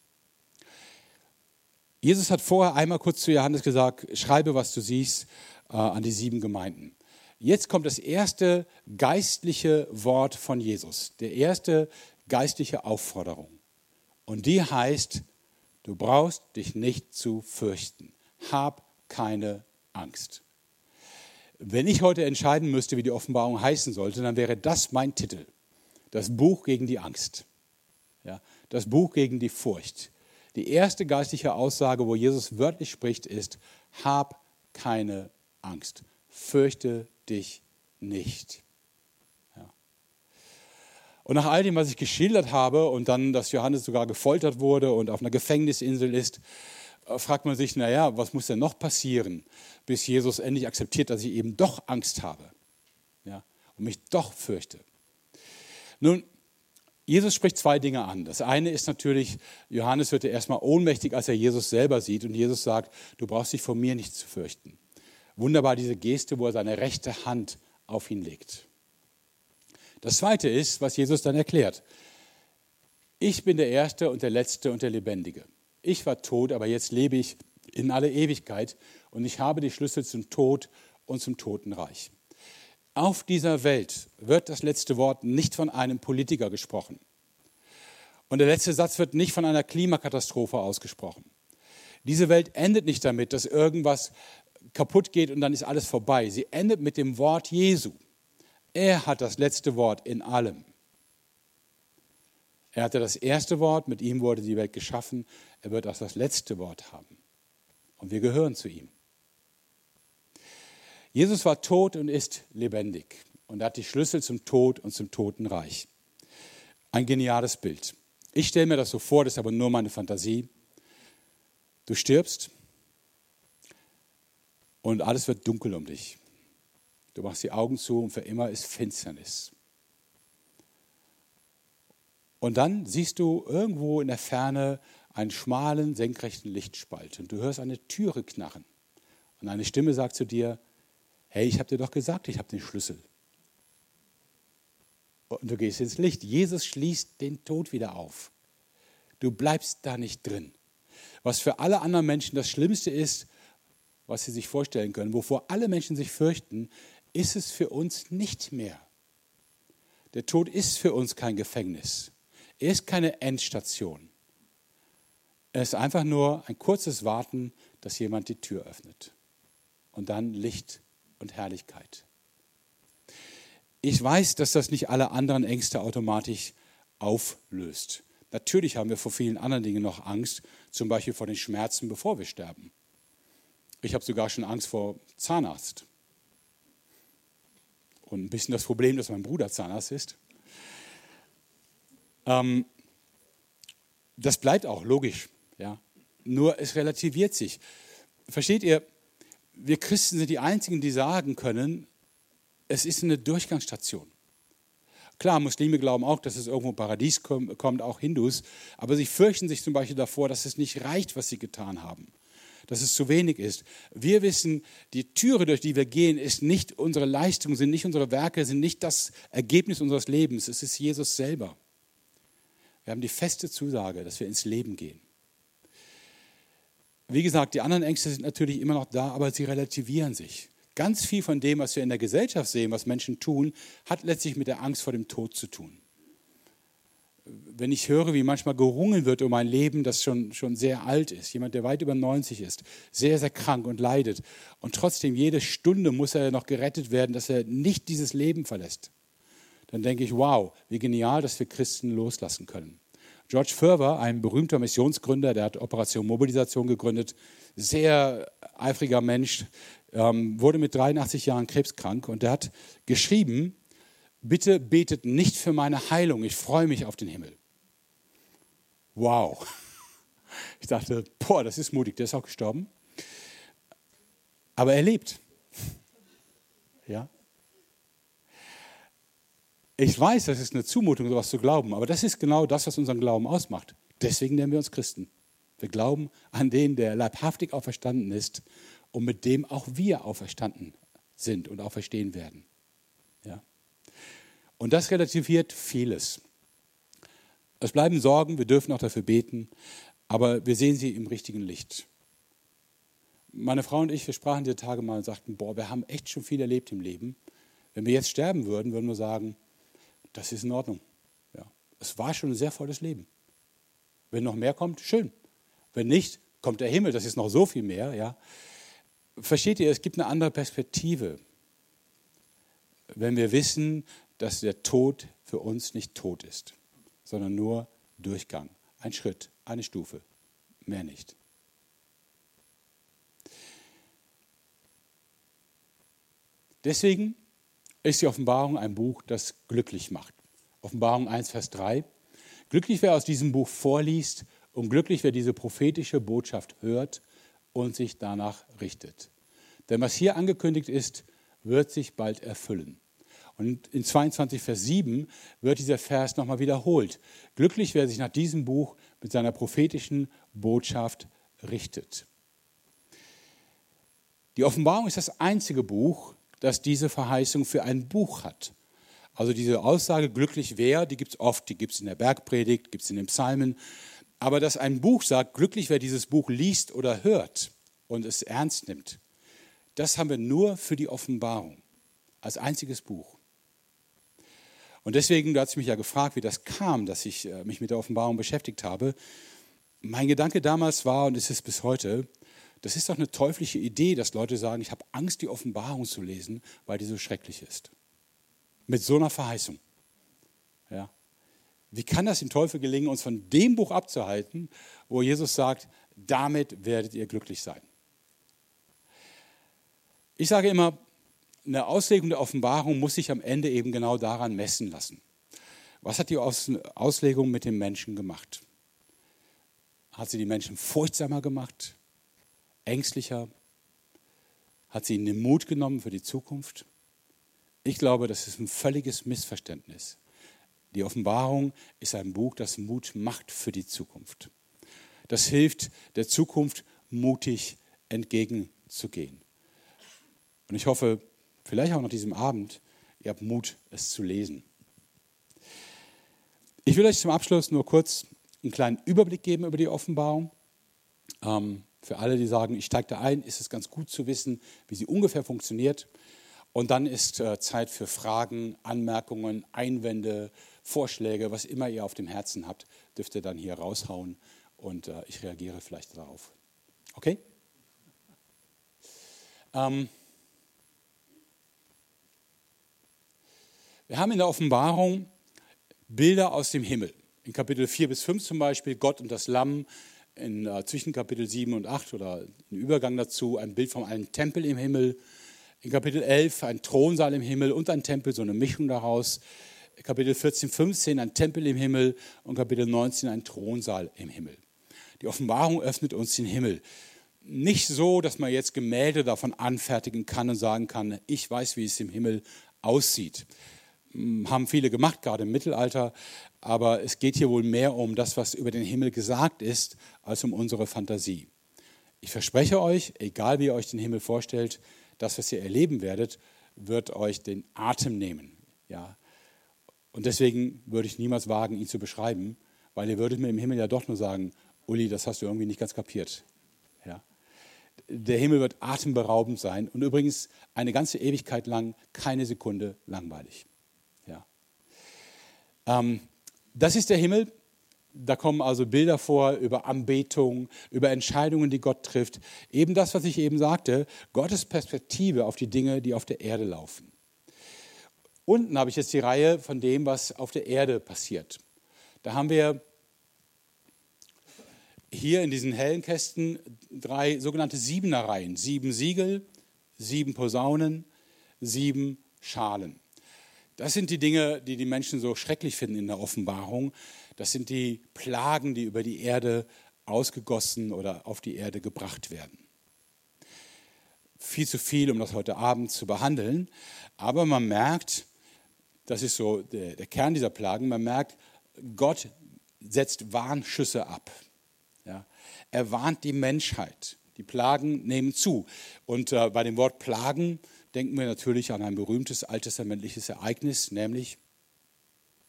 S2: Jesus hat vorher einmal kurz zu Johannes gesagt, schreibe, was du siehst, äh, an die sieben Gemeinden. Jetzt kommt das erste geistliche Wort von Jesus, der erste geistliche Aufforderung. Und die heißt, du brauchst dich nicht zu fürchten. Hab keine Angst. Wenn ich heute entscheiden müsste, wie die Offenbarung heißen sollte, dann wäre das mein Titel. Das Buch gegen die Angst. Ja, das Buch gegen die Furcht. Die erste geistliche Aussage, wo Jesus wörtlich spricht, ist, hab keine Angst. Fürchte dich nicht. Ja. Und nach all dem, was ich geschildert habe und dann, dass Johannes sogar gefoltert wurde und auf einer Gefängnisinsel ist, äh, fragt man sich, naja, was muss denn noch passieren, bis Jesus endlich akzeptiert, dass ich eben doch Angst habe ja, und mich doch fürchte. Nun, Jesus spricht zwei Dinge an. Das eine ist natürlich, Johannes wird erstmal ohnmächtig, als er Jesus selber sieht und Jesus sagt, du brauchst dich vor mir nicht zu fürchten. Wunderbar diese Geste, wo er seine rechte Hand auf ihn legt. Das Zweite ist, was Jesus dann erklärt. Ich bin der Erste und der Letzte und der Lebendige. Ich war tot, aber jetzt lebe ich in alle Ewigkeit und ich habe die Schlüssel zum Tod und zum Totenreich. Auf dieser Welt wird das letzte Wort nicht von einem Politiker gesprochen. Und der letzte Satz wird nicht von einer Klimakatastrophe ausgesprochen. Diese Welt endet nicht damit, dass irgendwas kaputt geht und dann ist alles vorbei. Sie endet mit dem Wort Jesu. Er hat das letzte Wort in allem. Er hatte das erste Wort, mit ihm wurde die Welt geschaffen. Er wird auch das letzte Wort haben. Und wir gehören zu ihm. Jesus war tot und ist lebendig und hat die Schlüssel zum Tod und zum Totenreich. Ein geniales Bild. Ich stelle mir das so vor, das ist aber nur meine Fantasie. Du stirbst und alles wird dunkel um dich. Du machst die Augen zu und für immer ist Finsternis. Und dann siehst du irgendwo in der Ferne einen schmalen, senkrechten Lichtspalt und du hörst eine Türe knarren. Und eine Stimme sagt zu dir, hey, ich habe dir doch gesagt, ich habe den Schlüssel. Und du gehst ins Licht. Jesus schließt den Tod wieder auf. Du bleibst da nicht drin. Was für alle anderen Menschen das Schlimmste ist, was sie sich vorstellen können, wovor alle Menschen sich fürchten, ist es für uns nicht mehr. Der Tod ist für uns kein Gefängnis. Er ist keine Endstation. Er ist einfach nur ein kurzes Warten, dass jemand die Tür öffnet. Und dann Licht und Herrlichkeit. Ich weiß, dass das nicht alle anderen Ängste automatisch auflöst. Natürlich haben wir vor vielen anderen Dingen noch Angst, zum Beispiel vor den Schmerzen, bevor wir sterben. Ich habe sogar schon Angst vor Zahnarzt. Und ein bisschen das Problem, dass mein Bruder Zahnarzt ist. Ähm, das bleibt auch logisch. Ja. Nur es relativiert sich. Versteht ihr, wir Christen sind die Einzigen, die sagen können, es ist eine Durchgangsstation. Klar, Muslime glauben auch, dass es irgendwo ein Paradies kommt, auch Hindus, aber sie fürchten sich zum Beispiel davor, dass es nicht reicht, was sie getan haben, dass es zu wenig ist. Wir wissen, die Türe, durch die wir gehen, ist nicht unsere Leistung, sind nicht unsere Werke, sind nicht das Ergebnis unseres Lebens, es ist Jesus selber. Wir haben die feste Zusage, dass wir ins Leben gehen. Wie gesagt, die anderen Ängste sind natürlich immer noch da, aber sie relativieren sich. Ganz viel von dem, was wir in der Gesellschaft sehen, was Menschen tun, hat letztlich mit der Angst vor dem Tod zu tun. Wenn ich höre, wie manchmal gerungen wird um ein Leben, das schon, schon sehr alt ist, jemand, der weit über 90 ist, sehr, sehr krank und leidet, und trotzdem jede Stunde muss er noch gerettet werden, dass er nicht dieses Leben verlässt, dann denke ich, wow, wie genial, dass wir Christen loslassen können. George Furver, ein berühmter Missionsgründer, der hat Operation Mobilisation gegründet, sehr eifriger Mensch, ähm, wurde mit 83 Jahren krebskrank und der hat geschrieben, bitte betet nicht für meine Heilung, ich freue mich auf den Himmel. Wow. Ich dachte, boah, das ist mutig, der ist auch gestorben. Aber er lebt. Ja. Ich weiß, das ist eine Zumutung, sowas zu glauben, aber das ist genau das, was unseren Glauben ausmacht. Deswegen nennen wir uns Christen. Wir glauben an den, der leibhaftig auferstanden ist und mit dem auch wir auferstanden sind und auferstehen werden. Ja. Und das relativiert vieles. Es bleiben Sorgen, wir dürfen auch dafür beten, aber wir sehen sie im richtigen Licht. Meine Frau und ich, wir sprachen diese Tage mal und sagten, boah, wir haben echt schon viel erlebt im Leben. Wenn wir jetzt sterben würden, würden wir sagen, das ist in Ordnung. Ja. Es war schon ein sehr volles Leben. Wenn noch mehr kommt, schön. Wenn nicht, kommt der Himmel, das ist noch so viel mehr. Ja. Versteht ihr, es gibt eine andere Perspektive, wenn wir wissen, dass der Tod für uns nicht tot ist, sondern nur Durchgang, ein Schritt, eine Stufe, mehr nicht. Deswegen ist die Offenbarung ein Buch, das glücklich macht. Offenbarung 1, Vers 3. Glücklich, wer aus diesem Buch vorliest und glücklich, wer diese prophetische Botschaft hört und sich danach richtet. Denn was hier angekündigt ist, wird sich bald erfüllen. Und in 22, Vers 7 wird dieser Vers nochmal wiederholt. Glücklich, wer sich nach diesem Buch mit seiner prophetischen Botschaft richtet. Die Offenbarung ist das einzige Buch, das diese Verheißung für ein Buch hat. Also diese Aussage, glücklich wer, die gibt es oft, die gibt es in der Bergpredigt, gibt es in den Psalmen. Aber dass ein Buch sagt, glücklich wer dieses Buch liest oder hört und es ernst nimmt, das haben wir nur für die Offenbarung, als einziges Buch. Und deswegen, du hast mich ja gefragt, wie das kam, dass ich äh, mich mit der Offenbarung beschäftigt habe. Mein Gedanke damals war, und es ist bis heute, das ist doch eine teuflische Idee, dass Leute sagen, ich habe Angst, die Offenbarung zu lesen, weil die so schrecklich ist. Mit so einer Verheißung. Ja. Wie kann das dem Teufel gelingen, uns von dem Buch abzuhalten, wo Jesus sagt, damit werdet ihr glücklich sein? Ich sage immer, eine Auslegung der Offenbarung muss sich am Ende eben genau daran messen lassen. Was hat die Auslegung mit dem Menschen gemacht? Hat sie die Menschen furchtsamer gemacht? Ängstlicher? Hat sie ihnen den Mut genommen für die Zukunft? Ich glaube, das ist ein völliges Missverständnis. Die Offenbarung ist ein Buch, das Mut macht für die Zukunft. Das hilft der Zukunft mutig entgegenzugehen. Und ich hoffe, vielleicht auch nach diesem Abend, ihr habt Mut, es zu lesen. Ich will euch zum Abschluss nur kurz einen kleinen Überblick geben über die Offenbarung. Ähm, für alle, die sagen, ich steige da ein, ist es ganz gut zu wissen, wie sie ungefähr funktioniert. Und dann ist äh, Zeit für Fragen, Anmerkungen, Einwände, Vorschläge, was immer ihr auf dem Herzen habt, dürft ihr dann hier raushauen und äh, ich reagiere vielleicht darauf. Okay? Ähm wir haben in der Offenbarung Bilder aus dem Himmel. In Kapitel 4 bis 5 zum Beispiel Gott und das Lamm, in, äh, zwischen Kapitel 7 und 8 oder im Übergang dazu ein Bild von einem Tempel im Himmel. In Kapitel 11 ein Thronsaal im Himmel und ein Tempel, so eine Mischung daraus. Kapitel 14, 15 ein Tempel im Himmel und Kapitel 19 ein Thronsaal im Himmel. Die Offenbarung öffnet uns den Himmel. Nicht so, dass man jetzt Gemälde davon anfertigen kann und sagen kann, ich weiß, wie es im Himmel aussieht. Hm, haben viele gemacht, gerade im Mittelalter, aber es geht hier wohl mehr um das, was über den Himmel gesagt ist, als um unsere Fantasie. Ich verspreche euch, egal wie ihr euch den Himmel vorstellt, das, was ihr erleben werdet, wird euch den Atem nehmen. Ja, und deswegen würde ich niemals wagen, ihn zu beschreiben, weil ihr würdet mir im Himmel ja doch nur sagen, Uli, das hast du irgendwie nicht ganz kapiert. Ja. Der Himmel wird atemberaubend sein und übrigens eine ganze Ewigkeit lang keine Sekunde langweilig. Ja. Ähm, das ist der Himmel. Da kommen also Bilder vor über Anbetung, über Entscheidungen, die Gott trifft. Eben das, was ich eben sagte, Gottes Perspektive auf die Dinge, die auf der Erde laufen. Unten habe ich jetzt die Reihe von dem, was auf der Erde passiert. Da haben wir hier in diesen hellen Kästen drei sogenannte Siebener-Reihen. Sieben Siegel, sieben Posaunen, sieben Schalen. Das sind die Dinge, die die Menschen so schrecklich finden in der Offenbarung. Das sind die Plagen, die über die Erde ausgegossen oder auf die Erde gebracht werden. Viel zu viel, um das heute Abend zu behandeln. Aber man merkt, das ist so der, der Kern dieser Plagen. Man merkt, Gott setzt Warnschüsse ab. Ja. Er warnt die Menschheit. Die Plagen nehmen zu. Und äh, bei dem Wort Plagen denken wir natürlich an ein berühmtes alttestamentliches Ereignis, nämlich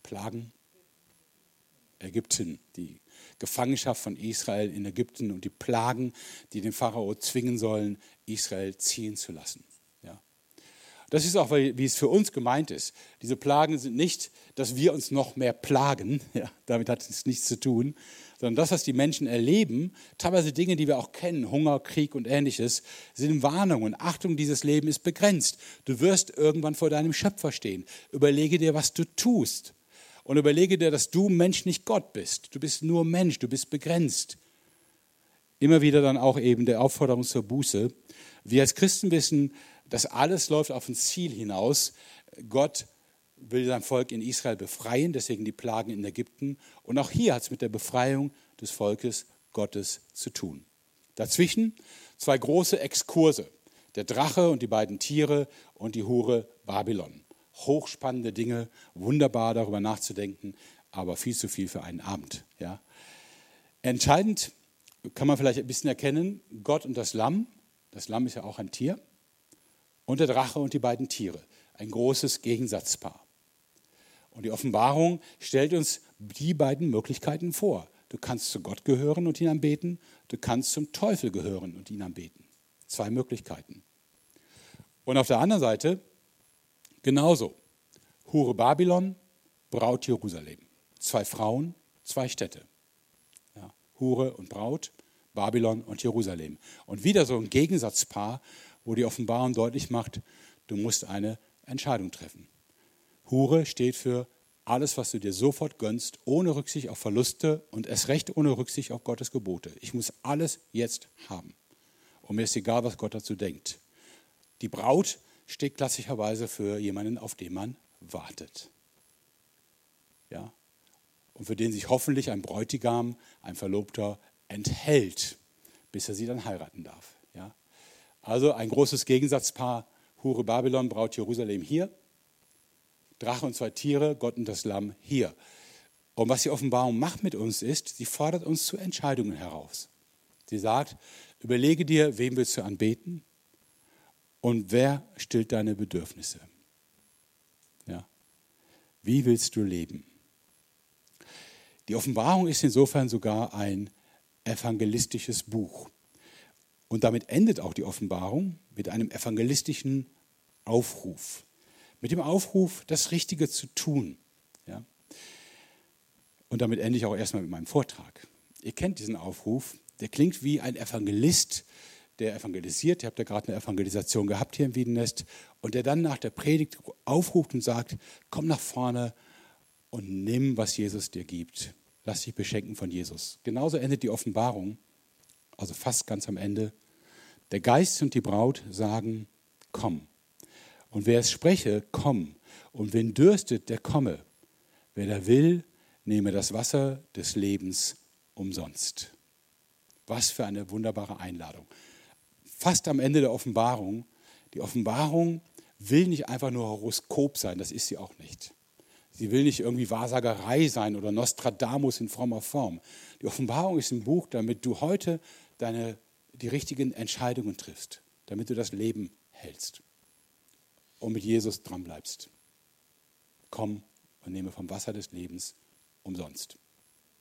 S2: Plagen. Ägypten, die Gefangenschaft von Israel in Ägypten und die Plagen, die den Pharao zwingen sollen, Israel ziehen zu lassen. Das ist auch, wie es für uns gemeint ist. Diese Plagen sind nicht, dass wir uns noch mehr plagen, ja, damit hat es nichts zu tun, sondern das, was die Menschen erleben, teilweise Dinge, die wir auch kennen, Hunger, Krieg und ähnliches, sind Warnungen. Achtung, dieses Leben ist begrenzt. Du wirst irgendwann vor deinem Schöpfer stehen. Überlege dir, was du tust. Und überlege dir, dass du Mensch, nicht Gott bist. Du bist nur Mensch, du bist begrenzt. Immer wieder dann auch eben der Aufforderung zur Buße. Wir als Christen wissen, das alles läuft auf ein Ziel hinaus. Gott will sein Volk in Israel befreien, deswegen die Plagen in Ägypten. Und auch hier hat es mit der Befreiung des Volkes Gottes zu tun. Dazwischen zwei große Exkurse. Der Drache und die beiden Tiere und die Hure Babylon. Hochspannende Dinge, wunderbar darüber nachzudenken, aber viel zu viel für einen Abend. Ja. Entscheidend kann man vielleicht ein bisschen erkennen, Gott und das Lamm. Das Lamm ist ja auch ein Tier und der Drache und die beiden Tiere. Ein großes Gegensatzpaar. Und die Offenbarung stellt uns die beiden Möglichkeiten vor. Du kannst zu Gott gehören und ihn anbeten, du kannst zum Teufel gehören und ihn anbeten. Zwei Möglichkeiten. Und auf der anderen Seite genauso. Hure Babylon, Braut Jerusalem. Zwei Frauen, zwei Städte. Ja, Hure und Braut, Babylon und Jerusalem. Und wieder so ein Gegensatzpaar, wo die Offenbarung deutlich macht, du musst eine Entscheidung treffen. Hure steht für alles, was du dir sofort gönnst, ohne Rücksicht auf Verluste und erst recht ohne Rücksicht auf Gottes Gebote. Ich muss alles jetzt haben. Und mir ist egal, was Gott dazu denkt. Die Braut steht klassischerweise für jemanden, auf den man wartet. Ja? Und für den sich hoffentlich ein Bräutigam, ein Verlobter enthält, bis er sie dann heiraten darf. Also ein großes Gegensatzpaar, Hure Babylon, Braut Jerusalem hier, Drache und zwei Tiere, Gott und das Lamm hier. Und was die Offenbarung macht mit uns ist, sie fordert uns zu Entscheidungen heraus. Sie sagt, überlege dir, wem willst du anbeten und wer stillt deine Bedürfnisse. Ja. Wie willst du leben? Die Offenbarung ist insofern sogar ein evangelistisches Buch. Und damit endet auch die Offenbarung mit einem evangelistischen Aufruf. Mit dem Aufruf, das Richtige zu tun. Ja? Und damit ende ich auch erstmal mit meinem Vortrag. Ihr kennt diesen Aufruf, der klingt wie ein Evangelist, der evangelisiert. Ihr habt ja gerade eine Evangelisation gehabt hier im Wiedenest. Und der dann nach der Predigt aufruft und sagt, komm nach vorne und nimm, was Jesus dir gibt. lass dich beschenken von Jesus. Genauso endet die Offenbarung, also fast ganz am Ende. Der Geist und die Braut sagen, komm. Und wer es spreche, komm. Und wen dürstet, der komme. Wer da will, nehme das Wasser des Lebens umsonst. Was für eine wunderbare Einladung. Fast am Ende der Offenbarung. Die Offenbarung will nicht einfach nur Horoskop sein, das ist sie auch nicht. Sie will nicht irgendwie Wahrsagerei sein oder Nostradamus in frommer Form. Die Offenbarung ist ein Buch, damit du heute deine, die richtigen Entscheidungen triffst, damit du das Leben hältst und mit Jesus dran bleibst. Komm und nehme vom Wasser des Lebens umsonst.